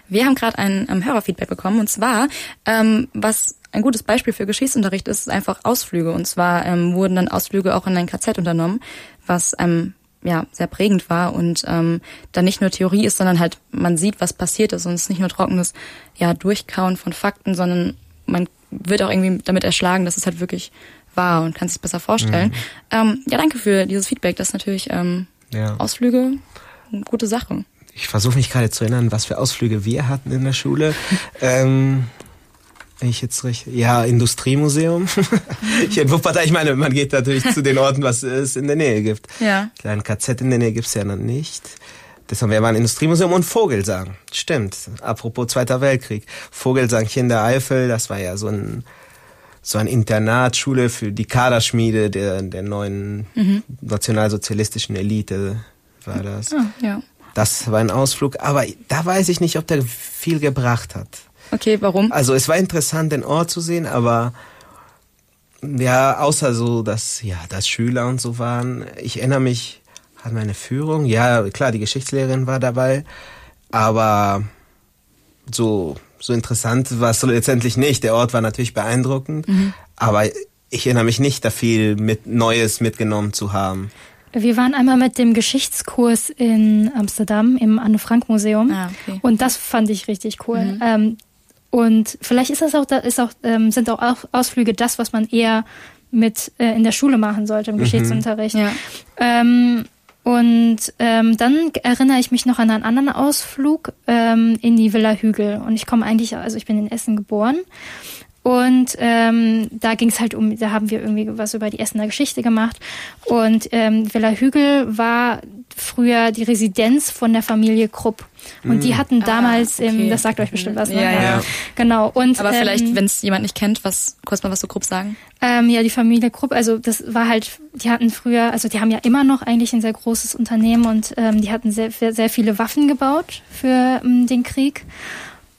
Wir haben gerade ein ähm, Hörerfeedback bekommen und zwar, ähm, was ein gutes Beispiel für Geschichtsunterricht ist, ist einfach Ausflüge. Und zwar ähm, wurden dann Ausflüge auch in ein KZ unternommen, was ähm, ja sehr prägend war und ähm, dann nicht nur Theorie ist, sondern halt man sieht, was passiert ist und es ist nicht nur trockenes ja Durchkauen von Fakten, sondern man wird auch irgendwie damit erschlagen, dass es halt wirklich war und kann sich besser vorstellen. Ähm, ja, danke für dieses Feedback. Das ist natürlich ähm, Ja. Ausflüge eine gute Sache. Ich versuche mich gerade zu erinnern, was für Ausflüge wir hatten in der Schule. ähm, wenn ich jetzt richtig, ja, Industriemuseum. Hier in Wuppertal, ich meine, man geht natürlich zu den Orten, was es in der Nähe gibt. Ja. Kleinen KZ in der Nähe gibt's ja noch nicht. Deshalb wir waren Industriemuseum und Vogelsang. Stimmt. Apropos Zweiter Weltkrieg. Vogelsang hier in der Eifel, das war ja so ein so ein Internatsschule für die Kaderschmiede der, der neuen nationalsozialistischen Elite war das. Ah, ja. Das war ein Ausflug, aber da weiß ich nicht, ob der viel gebracht hat. Okay, warum? Also es war interessant, den Ort zu sehen, aber ja, außer so, dass ja, dass Schüler und so waren. Ich erinnere mich an meine Führung. Ja, klar, die Geschichtslehrerin war dabei, aber so so interessant war es so letztendlich nicht. Der Ort war natürlich beeindruckend, aber ich erinnere mich nicht, da viel mit Neues mitgenommen zu haben. Wir waren einmal mit dem Geschichtskurs in Amsterdam im Anne Frank Museum Ah, okay. und das fand ich richtig cool. Mhm. Ähm, und vielleicht ist das auch, da ist auch ähm, sind auch Au- Ausflüge das, was man eher mit äh, in der Schule machen sollte im Geschichtsunterricht. Ja. Ähm, und ähm, dann erinnere ich mich noch an einen anderen Ausflug ähm, in die Villa Hügel. Und ich komme eigentlich, also ich bin in Essen geboren. Und ähm, da ging es halt um, da haben wir irgendwie was über die Essener Geschichte gemacht. Und ähm, Villa Hügel war früher die Residenz von der Familie Krupp. Und die hatten damals, Ah, okay. im, das sagt euch bestimmt was, ne? Ja, ja. Genau. Und, Aber vielleicht, ähm, wenn es jemand nicht kennt, was kurz mal was so grob sagen. ähm, ja, die Familie Krupp, also das war halt, die hatten früher, also die haben ja immer noch eigentlich ein sehr großes Unternehmen und ähm, die hatten sehr, sehr viele Waffen gebaut für ähm, den Krieg.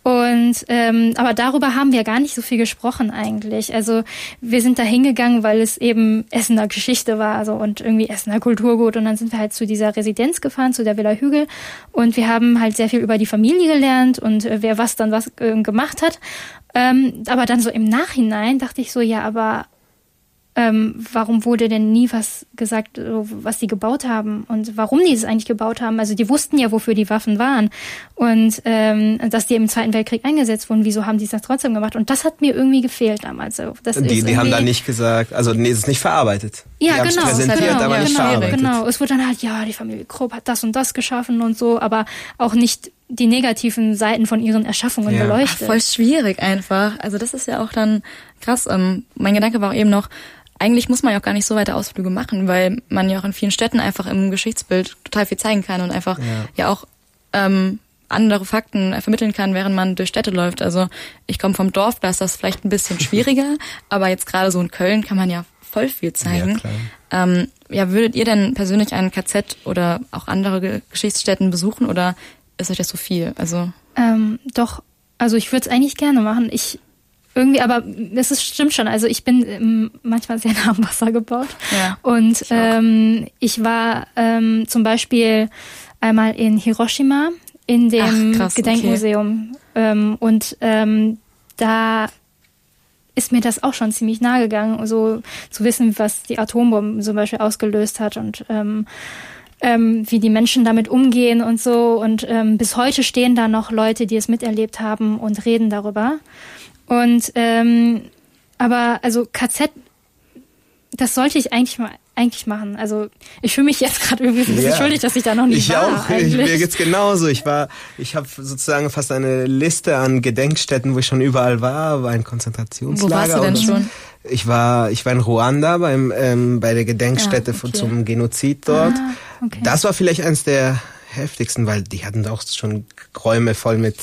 Und ähm, aber darüber haben wir gar nicht so viel gesprochen eigentlich. Also wir sind da hingegangen, weil es eben Essener Geschichte war, also und irgendwie Essener Kulturgut. Und dann sind wir halt zu dieser Residenz gefahren, zu der Villa Hügel. Und wir haben halt sehr viel über die Familie gelernt und äh, wer was dann was äh, gemacht hat. Ähm, aber dann so im Nachhinein dachte ich so, ja, aber ähm, warum wurde denn nie was gesagt, so, was die gebaut haben und warum die es eigentlich gebaut haben? Also die wussten ja, wofür die Waffen waren und ähm, dass die im Zweiten Weltkrieg eingesetzt wurden. Wieso haben die es dann trotzdem gemacht? Und das hat mir irgendwie gefehlt damals. Also das Die, ist die haben da nicht gesagt, also nee, es ist nicht verarbeitet. ja, die haben es genau, präsentiert, genau, aber nicht genau, verarbeitet. genau. Es wurde dann halt, ja, die Familie Krupp hat das und das geschaffen und so, aber auch nicht die negativen Seiten von ihren Erschaffungen Ja. Ach, beleuchtet. voll schwierig einfach. Also das ist ja auch dann krass. Ähm, mein Gedanke war auch eben noch, eigentlich muss man ja auch gar nicht so weite Ausflüge machen, weil man ja auch in vielen Städten einfach im Geschichtsbild total viel zeigen kann und einfach ja, auch ähm, andere Fakten vermitteln kann, während man durch Städte läuft. Also ich komme vom Dorf, da ist das vielleicht ein bisschen schwieriger, aber jetzt gerade so in Köln kann man ja voll viel zeigen. Ja, klar. Ähm, ja, würdet ihr denn persönlich ein KZ oder auch andere Ge Geschichtsstätten besuchen oder ist euch das so viel? Also Ähm, doch, also ich würde es eigentlich gerne machen. Ich irgendwie, aber es ist, stimmt schon. Also ich bin ähm, manchmal sehr nah am Wasser gebaut. Ja, Und ich ähm, ich war ähm, zum Beispiel einmal in Hiroshima in dem Ach, krass, okay. Gedenkmuseum. Ähm, und ähm, da ist mir das auch schon ziemlich nahe gegangen, so zu wissen, was die Atombomben zum Beispiel ausgelöst hat und ähm, ähm, wie die Menschen damit umgehen und so. Und ähm, bis heute stehen da noch Leute, die es miterlebt haben und reden darüber. Und ähm, aber also KZ, das sollte ich eigentlich mal eigentlich machen. Also ich fühle mich jetzt gerade irgendwie ein bisschen Ja. schuldig, dass ich da noch nie Ich war. auch. Ich, eigentlich. mir geht's genauso. Ich war, ich habe sozusagen fast eine Liste an Gedenkstätten, wo ich schon überall war, war ein Konzentrationslager. Wo warst du denn schon? Ich war, ich war in Ruanda beim ähm, bei der Gedenkstätte Ah, okay. zum Genozid dort. Ah, okay. Das war vielleicht eins der heftigsten, weil die hatten auch schon Räume voll mit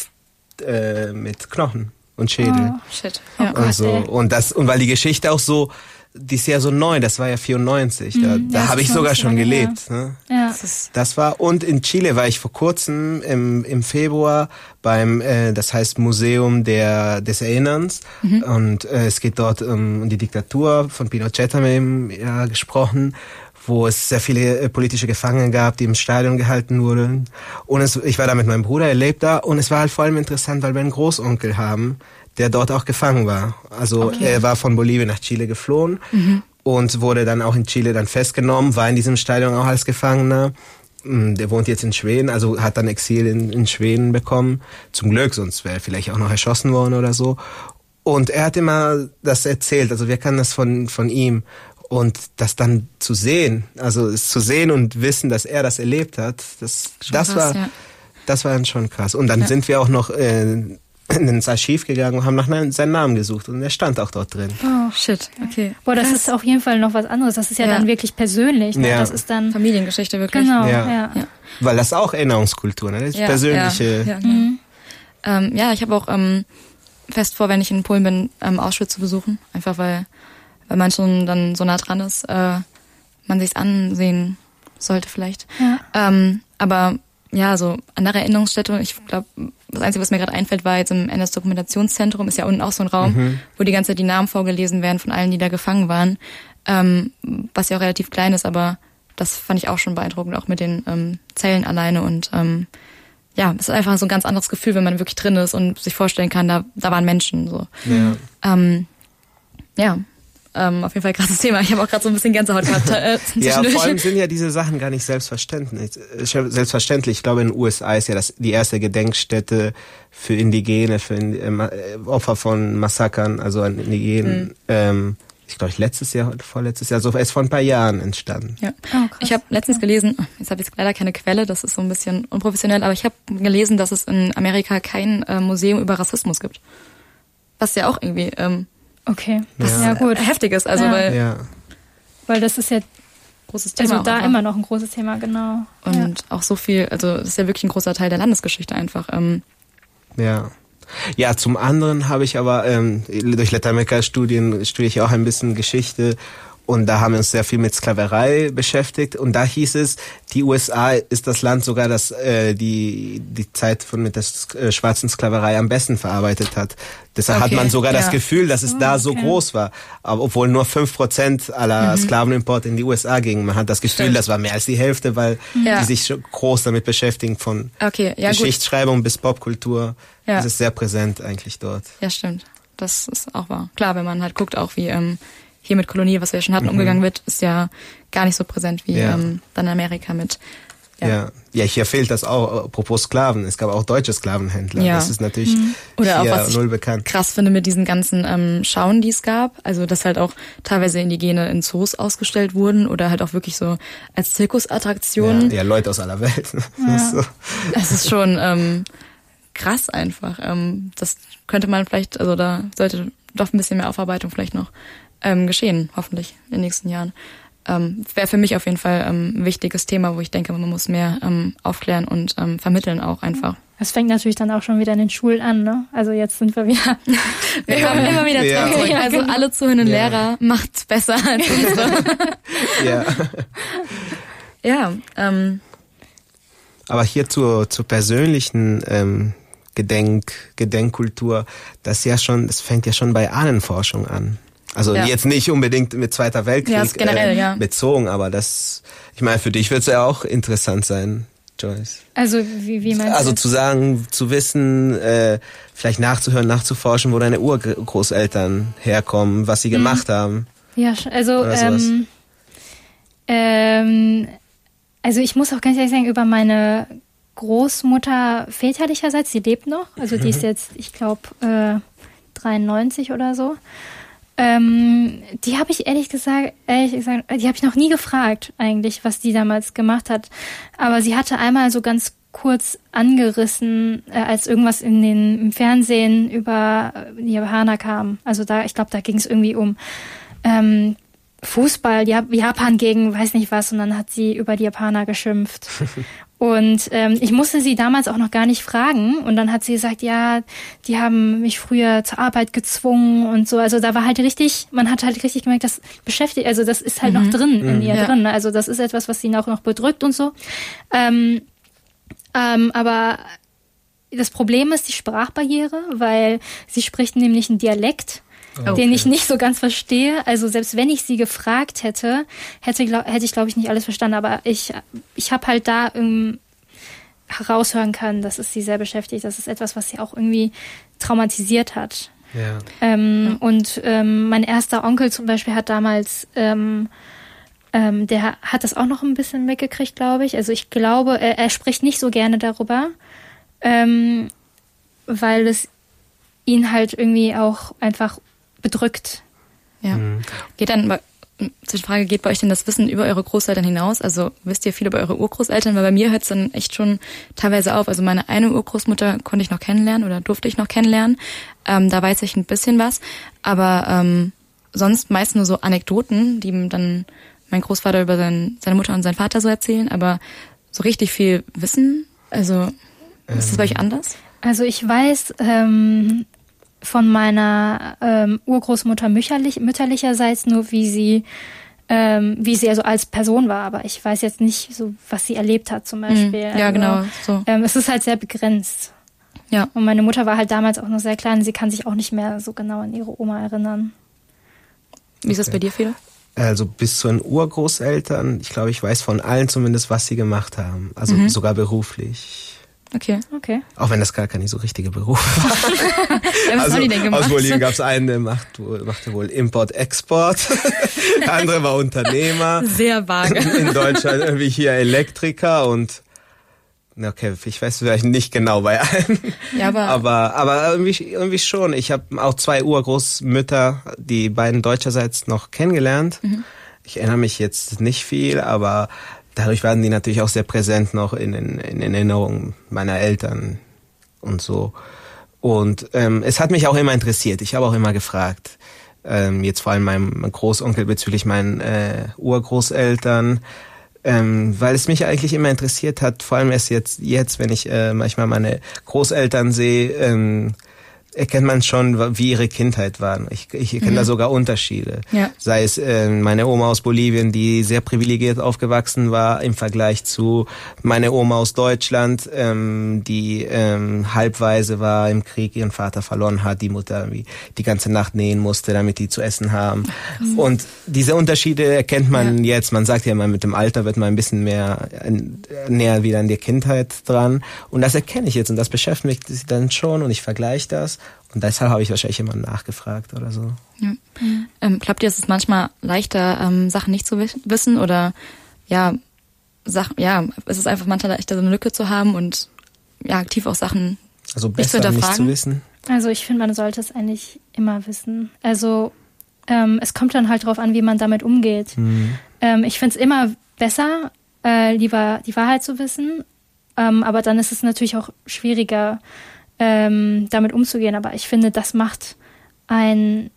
äh, mit Knochen und Schädel. shit. Oh Ja. Gott. und so ey. und das und weil die Geschichte auch so die ist ja so neu, das war ja 94, da, Mhm, ja, da habe ich sogar schon gelebt. Ne? ja. Das Das war und in Chile war ich vor kurzem im, im Februar beim äh, das heißt Museum der des Erinnerns und äh, es geht dort um die Diktatur von Pinochet haben wir eben ja, gesprochen wo es sehr viele äh, politische Gefangene gab, die im Stadion gehalten wurden. Und es, ich war da mit meinem Bruder, er lebt da. Und es war halt vor allem interessant, weil wir einen Großonkel haben, der dort auch gefangen war. Also er war von Bolivien nach Chile geflohen und wurde dann auch in Chile dann festgenommen, war in diesem Stadion auch als Gefangener. Mm, Der wohnt jetzt in Schweden, also hat dann Exil in, in Schweden bekommen. Zum Glück, sonst wäre er vielleicht auch noch erschossen worden oder so. Und er hat immer das erzählt, also wir kennen das von, von ihm. Und das dann zu sehen, also es zu sehen und wissen, dass er das erlebt hat, das, das krass, war, ja. das war dann schon krass. Und dann sind wir auch noch äh, ins Archiv gegangen und haben nach seinem Namen gesucht und er stand auch dort drin. Oh. shit. Okay. Boah, das ist auf jeden Fall noch was anderes. Das ist ja, Ja. dann wirklich persönlich. Ne? Ja. Das ist dann Familiengeschichte wirklich. genau. Ja. Ja. Ja. Weil das auch Erinnerungskultur, ne? Das ist Ja, persönliche. Ja, ja, genau. ähm, ja ich habe auch ähm, fest vor, wenn ich in Polen bin, ähm, Auschwitz zu besuchen. Einfach weil, weil man schon dann so nah dran ist, äh, man sich's ansehen sollte vielleicht. Ja. Ähm, aber ja, so andere Erinnerungsstätte, ich glaube, das Einzige, was mir gerade einfällt, war jetzt im NS-Dokumentationszentrum, ist ja unten auch so ein Raum, wo die ganze Zeit die Namen vorgelesen werden von allen, die da gefangen waren. Ähm, was ja auch relativ klein ist, aber das fand ich auch schon beeindruckend, auch mit den ähm, Zellen alleine und ähm, ja, es ist einfach so ein ganz anderes Gefühl, wenn man wirklich drin ist und sich vorstellen kann, da, da waren Menschen so. Ja. Ähm, ja, ähm, auf jeden Fall ein krasses Thema. Ich habe auch gerade so ein bisschen Gänsehaut gehabt. Äh, ja, vor allem sind ja diese Sachen gar nicht selbstverständlich. Selbstverständlich. Ich glaube, in den USA ist ja das die erste Gedenkstätte für Indigene, für äh, Opfer von Massakern, also an Indigenen. Mhm. Ähm, ich glaube, letztes Jahr, vorletztes Jahr, so erst vor ein paar Jahren entstanden. Ja. Oh, ich habe letztens gelesen, jetzt habe ich leider keine Quelle, das ist so ein bisschen unprofessionell, aber ich habe gelesen, dass es in Amerika kein äh, Museum über Rassismus gibt. Was ja auch irgendwie ähm, okay, was ja. ja gut heftig ist, also ja. weil ja. weil das ist ja großes Thema. Also da auch, immer noch ein großes Thema, genau. Und ja. auch so viel, also das ist ja wirklich ein großer Teil der Landesgeschichte einfach. Ähm, ja. Ja, zum anderen habe ich aber ähm, durch Lateinamerika-Studien studiere ich auch ein bisschen Geschichte und da haben wir uns sehr viel mit Sklaverei beschäftigt und da hieß es, die USA ist das Land sogar, das äh, die die Zeit von mit der äh, schwarzen Sklaverei am besten verarbeitet hat. Deshalb okay, hat man sogar ja. das Gefühl, dass es oh, da so okay. groß war, aber obwohl nur fünf Prozent aller mhm. Sklavenimporte in die USA gingen. Man hat das Gefühl, Stimmt. das war mehr als die Hälfte, weil ja. die sich groß damit beschäftigen, von okay, ja, Geschichtsschreibung gut. bis Popkultur. Ja. Das ist sehr präsent eigentlich dort. Ja, stimmt. Das ist auch wahr. Klar, wenn man halt guckt, auch wie ähm, hier mit Kolonie, was wir ja schon hatten, mhm. umgegangen wird, ist ja gar nicht so präsent wie ja. ähm, dann in Amerika mit. Ja. ja. ja, hier fehlt das auch, apropos Sklaven. Es gab auch deutsche Sklavenhändler. Ja. Das ist natürlich mhm. Oder auch, was null bekannt. krass finde mit diesen ganzen ähm, Schauen, die es gab. Also, dass halt auch teilweise Indigene in Zoos ausgestellt wurden oder halt auch wirklich so als Zirkusattraktionen. Ja, ja Leute aus aller Welt. Ja. so. Es ist schon ähm, krass einfach. Ähm, das könnte man vielleicht, also da sollte doch ein bisschen mehr Aufarbeitung vielleicht noch ähm, geschehen, hoffentlich in den nächsten Jahren. Ähm, Wäre für mich auf jeden Fall ähm, ein wichtiges Thema, wo ich denke, man muss mehr ähm, aufklären und ähm, vermitteln auch einfach. Das fängt natürlich dann auch schon wieder in den Schulen an, ne? Also jetzt sind wir wieder. wir ja. haben immer wieder ja. Zurück. Also genau. alle zuhörenden ja. Lehrer macht's besser als unsere. ja. ja. Ähm. Aber hier zur, zur persönlichen ähm, Gedenk, Gedenkkultur, das ja schon, das fängt ja schon bei Ahnenforschung an. Also ja. jetzt nicht unbedingt mit Zweiter Weltkrieg ja, generell, äh, ja. bezogen, aber das, ich meine, für dich wird es ja auch interessant sein, Joyce. Also wie, wie meinst du? Also zu sagen, zu wissen, äh, vielleicht nachzuhören, nachzuforschen, wo deine Urgroßeltern herkommen, was sie mhm. gemacht haben. Ja, also ähm, ähm, also ich muss auch ganz ehrlich sagen, über meine Großmutter väterlicherseits, die lebt noch, also die ist mhm. jetzt, ich glaube, äh, 93 oder so. Ähm, die habe ich ehrlich gesagt, ehrlich gesagt, die habe ich noch nie gefragt eigentlich, was die damals gemacht hat. Aber sie hatte einmal so ganz kurz angerissen, äh, als irgendwas in den im Fernsehen über die Japaner kam. Also da, ich glaube, da ging es irgendwie um ähm, Fußball, Japan gegen weiß nicht was, und dann hat sie über die Japaner geschimpft. Und ähm, ich musste sie damals auch noch gar nicht fragen. Und dann hat sie gesagt, ja, die haben mich früher zur Arbeit gezwungen und so. Also da war halt richtig, man hat halt richtig gemerkt, das beschäftigt, also das ist halt mhm. noch drin in mhm. ihr ja. drin. Also das ist etwas, was sie auch noch bedrückt und so. Ähm, ähm, aber das Problem ist die Sprachbarriere, weil sie spricht nämlich einen Dialekt okay. den ich nicht so ganz verstehe. Also selbst wenn ich sie gefragt hätte, hätte, glaub, hätte ich, glaube ich, nicht alles verstanden. Aber ich, ich habe halt da ähm, heraushören können, dass es sie sehr beschäftigt. Das ist etwas, was sie auch irgendwie traumatisiert hat. Ja. Ähm, ja. Und ähm, mein erster Onkel zum Beispiel hat damals, ähm, ähm, der hat das auch noch ein bisschen mitgekriegt, glaube ich. Also ich glaube, er, er spricht nicht so gerne darüber, ähm, weil es ihn halt irgendwie auch einfach bedrückt. Ja. Mhm. Geht dann Zwischenfrage, geht bei euch denn das Wissen über eure Großeltern hinaus? Also wisst ihr viel über eure Urgroßeltern? Weil bei mir hört es dann echt schon teilweise auf. Also meine eine Urgroßmutter konnte ich noch kennenlernen oder durfte ich noch kennenlernen. Ähm, da weiß ich ein bisschen was. Aber ähm, sonst meist nur so Anekdoten, die dann mein Großvater über sein, seine Mutter und seinen Vater so erzählen. Aber so richtig viel Wissen, also ist das bei euch ähm. anders? Also ich weiß, ähm, von meiner ähm, Urgroßmutter mütterlich, mütterlicherseits nur, wie sie ähm, wie sie also als Person war, aber ich weiß jetzt nicht so, was sie erlebt hat zum mhm. Beispiel. Ja, also, genau. So. Ähm, es ist halt sehr begrenzt. Ja. Und meine Mutter war halt damals auch noch sehr klein, sie kann sich auch nicht mehr so genau an ihre Oma erinnern. Wie ist das bei dir, Fede? Also bis zu den Urgroßeltern, ich glaube, ich weiß von allen zumindest, was sie gemacht haben. Also mhm. sogar beruflich. Okay. Okay. Auch wenn das gar kein so richtiger Beruf war. Ja, was also, haben die denn gemacht? aus Bolivien gab es einen, der macht, machte wohl Import-Export. der andere war Unternehmer. Sehr vage. In Deutschland irgendwie hier Elektriker und na, okay, ich weiß vielleicht nicht genau bei allen. Ja, aber, Aber, aber irgendwie, irgendwie schon. Ich habe auch zwei Urgroßmütter, die beiden deutscherseits noch kennengelernt. Ich erinnere mich jetzt nicht viel, aber dadurch waren die natürlich auch sehr präsent noch in, in, in Erinnerungen meiner Eltern und so. Und ähm, es hat mich auch immer interessiert. Ich habe auch immer gefragt. Ähm, jetzt vor allem meinem Großonkel bezüglich meinen äh, Urgroßeltern. Ähm, weil es mich eigentlich immer interessiert hat, vor allem erst jetzt, jetzt wenn ich äh, manchmal meine Großeltern sehe, ähm, erkennt man schon, wie ihre Kindheit war. Ich, ich erkenne da sogar Unterschiede. Ja. Sei es äh, meine Oma aus Bolivien, die sehr privilegiert aufgewachsen war im Vergleich zu meine Oma aus Deutschland, ähm, die ähm, halbweise war im Krieg, ihren Vater verloren hat, die Mutter wie die ganze Nacht nähen musste, damit die zu essen haben. Und diese Unterschiede erkennt man jetzt. Man sagt ja immer, mit dem Alter wird man ein bisschen mehr äh, näher wieder an die Kindheit dran. Und das erkenne ich jetzt und das beschäftigt mich dann schon und ich vergleiche das. Und deshalb habe ich wahrscheinlich immer nachgefragt oder so. ja. ähm, glaubt ihr, es ist manchmal leichter, ähm, Sachen nicht zu wis- wissen oder ja, Sachen, ja, es ist einfach manchmal leichter, so eine Lücke zu haben und ja, aktiv auch Sachen Also Nicht besser zu nicht zu wissen. Also ich finde, man sollte es eigentlich immer wissen. Also ähm, es kommt dann halt drauf an, wie man damit umgeht. Ähm, ich finde es immer besser, äh, lieber die Wahrheit zu wissen. Ähm, aber dann ist es natürlich auch schwieriger, ähm, damit umzugehen. Aber ich finde, das macht ein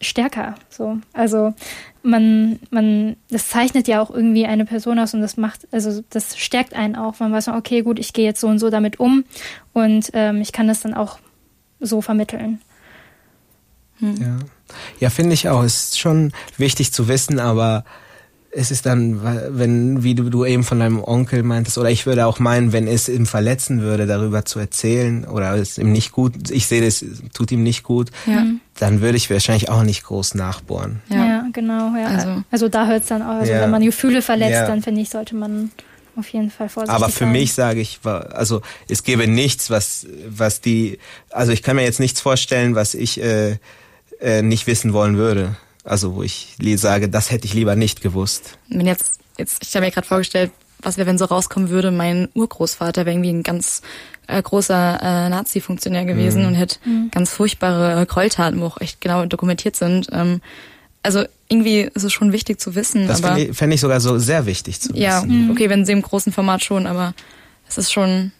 stärker. So, also man, man, das zeichnet ja auch irgendwie eine Person aus und das macht, also das stärkt einen auch. Man weiß, okay, gut, ich gehe jetzt so und so damit um und ähm, ich kann das dann auch so vermitteln. Ja, ja finde ich auch. Es ist schon wichtig zu wissen, aber es ist dann, wenn, wie du, du eben von deinem Onkel meintest, oder ich würde auch meinen, wenn es ihm verletzen würde, darüber zu erzählen, oder es ihm nicht gut, ich sehe, das tut ihm nicht gut, Ja. dann würde ich wahrscheinlich auch nicht groß nachbohren. Ja. genau. Ja. Also- Also, da hört es dann auch. Also Ja. wenn man Gefühle verletzt, Ja. dann finde ich, sollte man auf jeden Fall vorsichtig Aber für sein. mich sage ich, also es gäbe nichts, was, was die, also ich kann mir jetzt nichts vorstellen, was ich äh, äh, nicht wissen wollen würde. Also wo ich sage, das hätte ich lieber nicht gewusst. wenn jetzt, jetzt ich habe mir gerade vorgestellt, was wäre, wenn so rauskommen würde, mein Urgroßvater wäre irgendwie ein ganz äh, großer äh, Nazi-Funktionär gewesen und hätte ganz furchtbare Gräueltaten, wo auch echt genau dokumentiert sind. Ähm, also irgendwie ist es schon wichtig zu wissen, Das fände ich, fänd ich sogar so sehr wichtig zu ja, wissen. okay, wenn sie im großen Format schon, aber es ist schon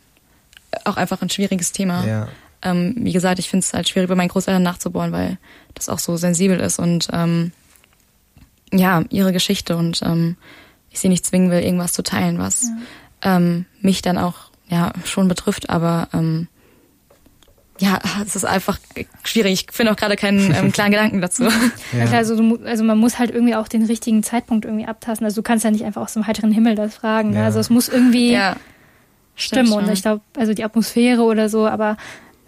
auch einfach ein schwieriges Thema. Ja. Ähm, wie gesagt, ich finde es halt schwierig, bei meinen Großeltern nachzubohren, weil das auch so sensibel ist und ähm, ja, ihre Geschichte und ähm, ich sie nicht zwingen will, irgendwas zu teilen, was ähm, mich dann auch ja schon betrifft, aber ähm, ja, es ist einfach schwierig. Ich finde auch gerade keinen ähm, klaren Gedanken dazu. Ja. klar, also, du, also man muss halt irgendwie auch den richtigen Zeitpunkt irgendwie abtasten. Also du kannst ja nicht einfach aus dem heiteren Himmel das fragen. Ja. Also es muss irgendwie ja, stimmen. Und ich glaube, also die Atmosphäre oder so, aber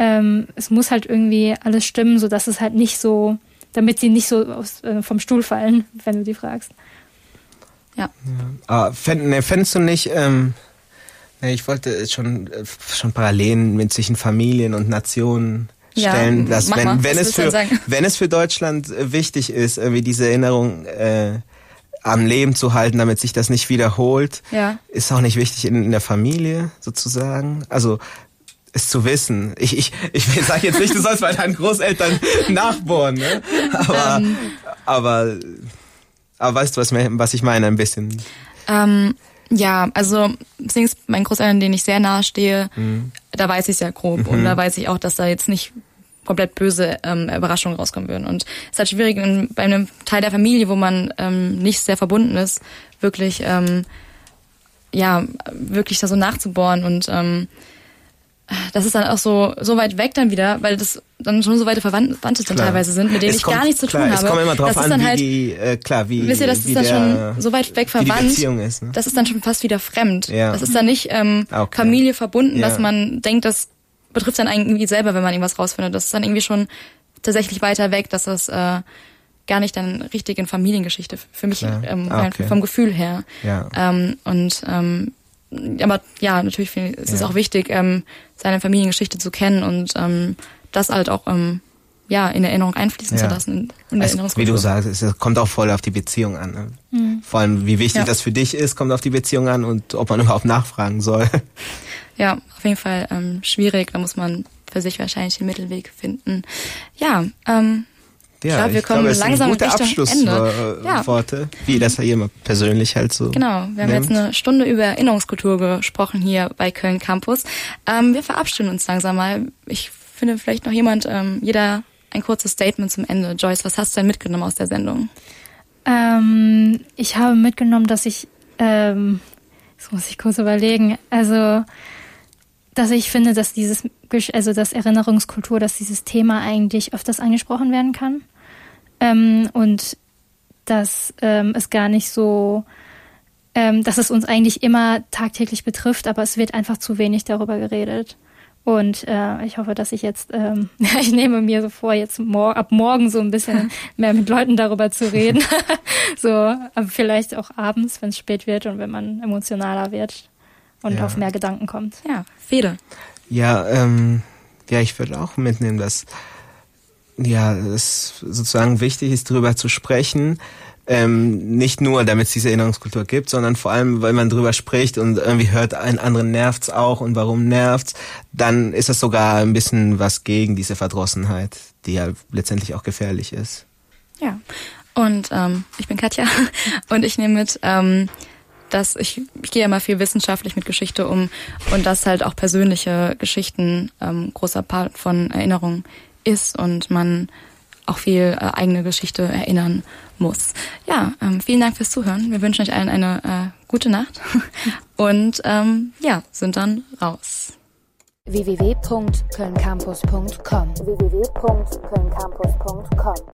ähm, es muss halt irgendwie alles stimmen, so dass es halt nicht so, damit sie nicht so aus, äh, vom Stuhl fallen, wenn du die fragst. ja. Ah, fänd, ne, fändest du nicht, ähm, ne, ich wollte schon, äh, schon Parallelen mit zwischen Familien und Nationen Ja, stellen, dass mach wenn, mal. wenn es für, wenn es für Deutschland äh, wichtig ist, irgendwie diese Erinnerung äh, am Leben zu halten, damit sich das nicht wiederholt, Ja. ist auch nicht wichtig in, in der Familie sozusagen. Also es zu wissen. Ich, ich, ich sage jetzt nicht, du sollst bei deinen Großeltern nachbohren, ne? Aber, Ähm. aber, aber weißt du, was, was ich meine, ein bisschen. Ähm, ja, also Sings, mein Großeltern, denen ich sehr nahe stehe, Mhm. da weiß ich sehr grob und da weiß ich auch, dass da jetzt nicht komplett böse ähm, Überraschungen rauskommen würden. Und es ist halt schwierig in, bei einem Teil der Familie, wo man ähm, nicht sehr verbunden ist, wirklich ähm, ja wirklich da so nachzubohren und ähm, das ist dann auch so so weit weg dann wieder, weil das dann schon so weite Verwandte dann teilweise sind, mit denen Es ich kommt- gar nichts zu klar, tun habe. Es kommt immer drauf das ist an, dann wie halt, die, äh, klar, wie, Wisst ihr, das wie ist dann schon so weit weg wie verwandt. Ist, ne? Das ist dann schon fast wieder fremd. Ja. Das ist dann nicht ähm, Okay. Familie verbunden, Ja. dass man denkt, das betrifft dann irgendwie selber, wenn man irgendwas rausfindet. Das ist dann irgendwie schon tatsächlich weiter weg, dass das äh, gar nicht dann richtig in Familiengeschichte für mich Klar. ähm, Ah, okay. vom Gefühl her. Ja. Ähm, und ähm, aber ja, natürlich find, ist es auch wichtig, ähm, seine Familiengeschichte zu kennen und ähm, das halt auch ähm, ja in Erinnerung einfließen Ja. zu lassen. In, in der Also, wie du sagst, es kommt auch voll auf die Beziehung an. Ne? Vor allem, wie wichtig Ja. das für dich ist, kommt auf die Beziehung an und ob man überhaupt nachfragen soll. Ja, auf jeden Fall ähm, schwierig. Da muss man für sich wahrscheinlich den Mittelweg finden. Ja, ähm, Ja, glaube, wir kommen glaube, langsam gute Richtung Abschlussworte, Ende. Ja. Worte, wie das ja jemand persönlich halt so. Genau, wir haben nimmt. jetzt eine Stunde über Erinnerungskultur gesprochen hier bei Köln Campus. Ähm, wir verabschieden uns langsam mal. Ich finde vielleicht noch jemand, ähm, jeder ein kurzes Statement zum Ende. Joyce, was hast du denn mitgenommen aus der Sendung? Ähm, ich habe mitgenommen, dass ich, ähm, das muss ich kurz überlegen, also, dass ich finde, dass dieses, also das Erinnerungskultur, dass dieses Thema eigentlich öfters angesprochen werden kann. Ähm, und dass ähm, es gar nicht so, ähm, dass es uns eigentlich immer tagtäglich betrifft, aber es wird einfach zu wenig darüber geredet. Und äh, ich hoffe, dass ich jetzt, ähm, ich nehme mir so vor, jetzt mor ab morgen so ein bisschen mehr mit Leuten darüber zu reden. so, aber vielleicht auch abends, wenn es spät wird und wenn man emotionaler wird und Ja. auf mehr Gedanken kommt. Ja, Fede. Ja, ähm, ja, ich würde auch mitnehmen, dass ja es sozusagen wichtig ist, darüber zu sprechen. Ähm, nicht nur, damit es diese Erinnerungskultur gibt, sondern vor allem, weil man drüber spricht und irgendwie hört, einen anderen nervt's auch und warum nervt's, dann ist das sogar ein bisschen was gegen diese Verdrossenheit, die ja letztendlich auch gefährlich ist. Ja. Und ähm, ich bin Katja und ich nehme mit, ähm, dass ich, ich gehe ja immer viel wissenschaftlich mit Geschichte um und dass halt auch persönliche Geschichten ähm, großer Part von Erinnerung ist und man auch viel äh, eigene Geschichte erinnern muss. Ja, ähm, vielen Dank fürs Zuhören. Wir wünschen euch allen eine äh, gute Nacht und ähm, ja, sind dann raus. www.kölncampus.com www.kölncampus.com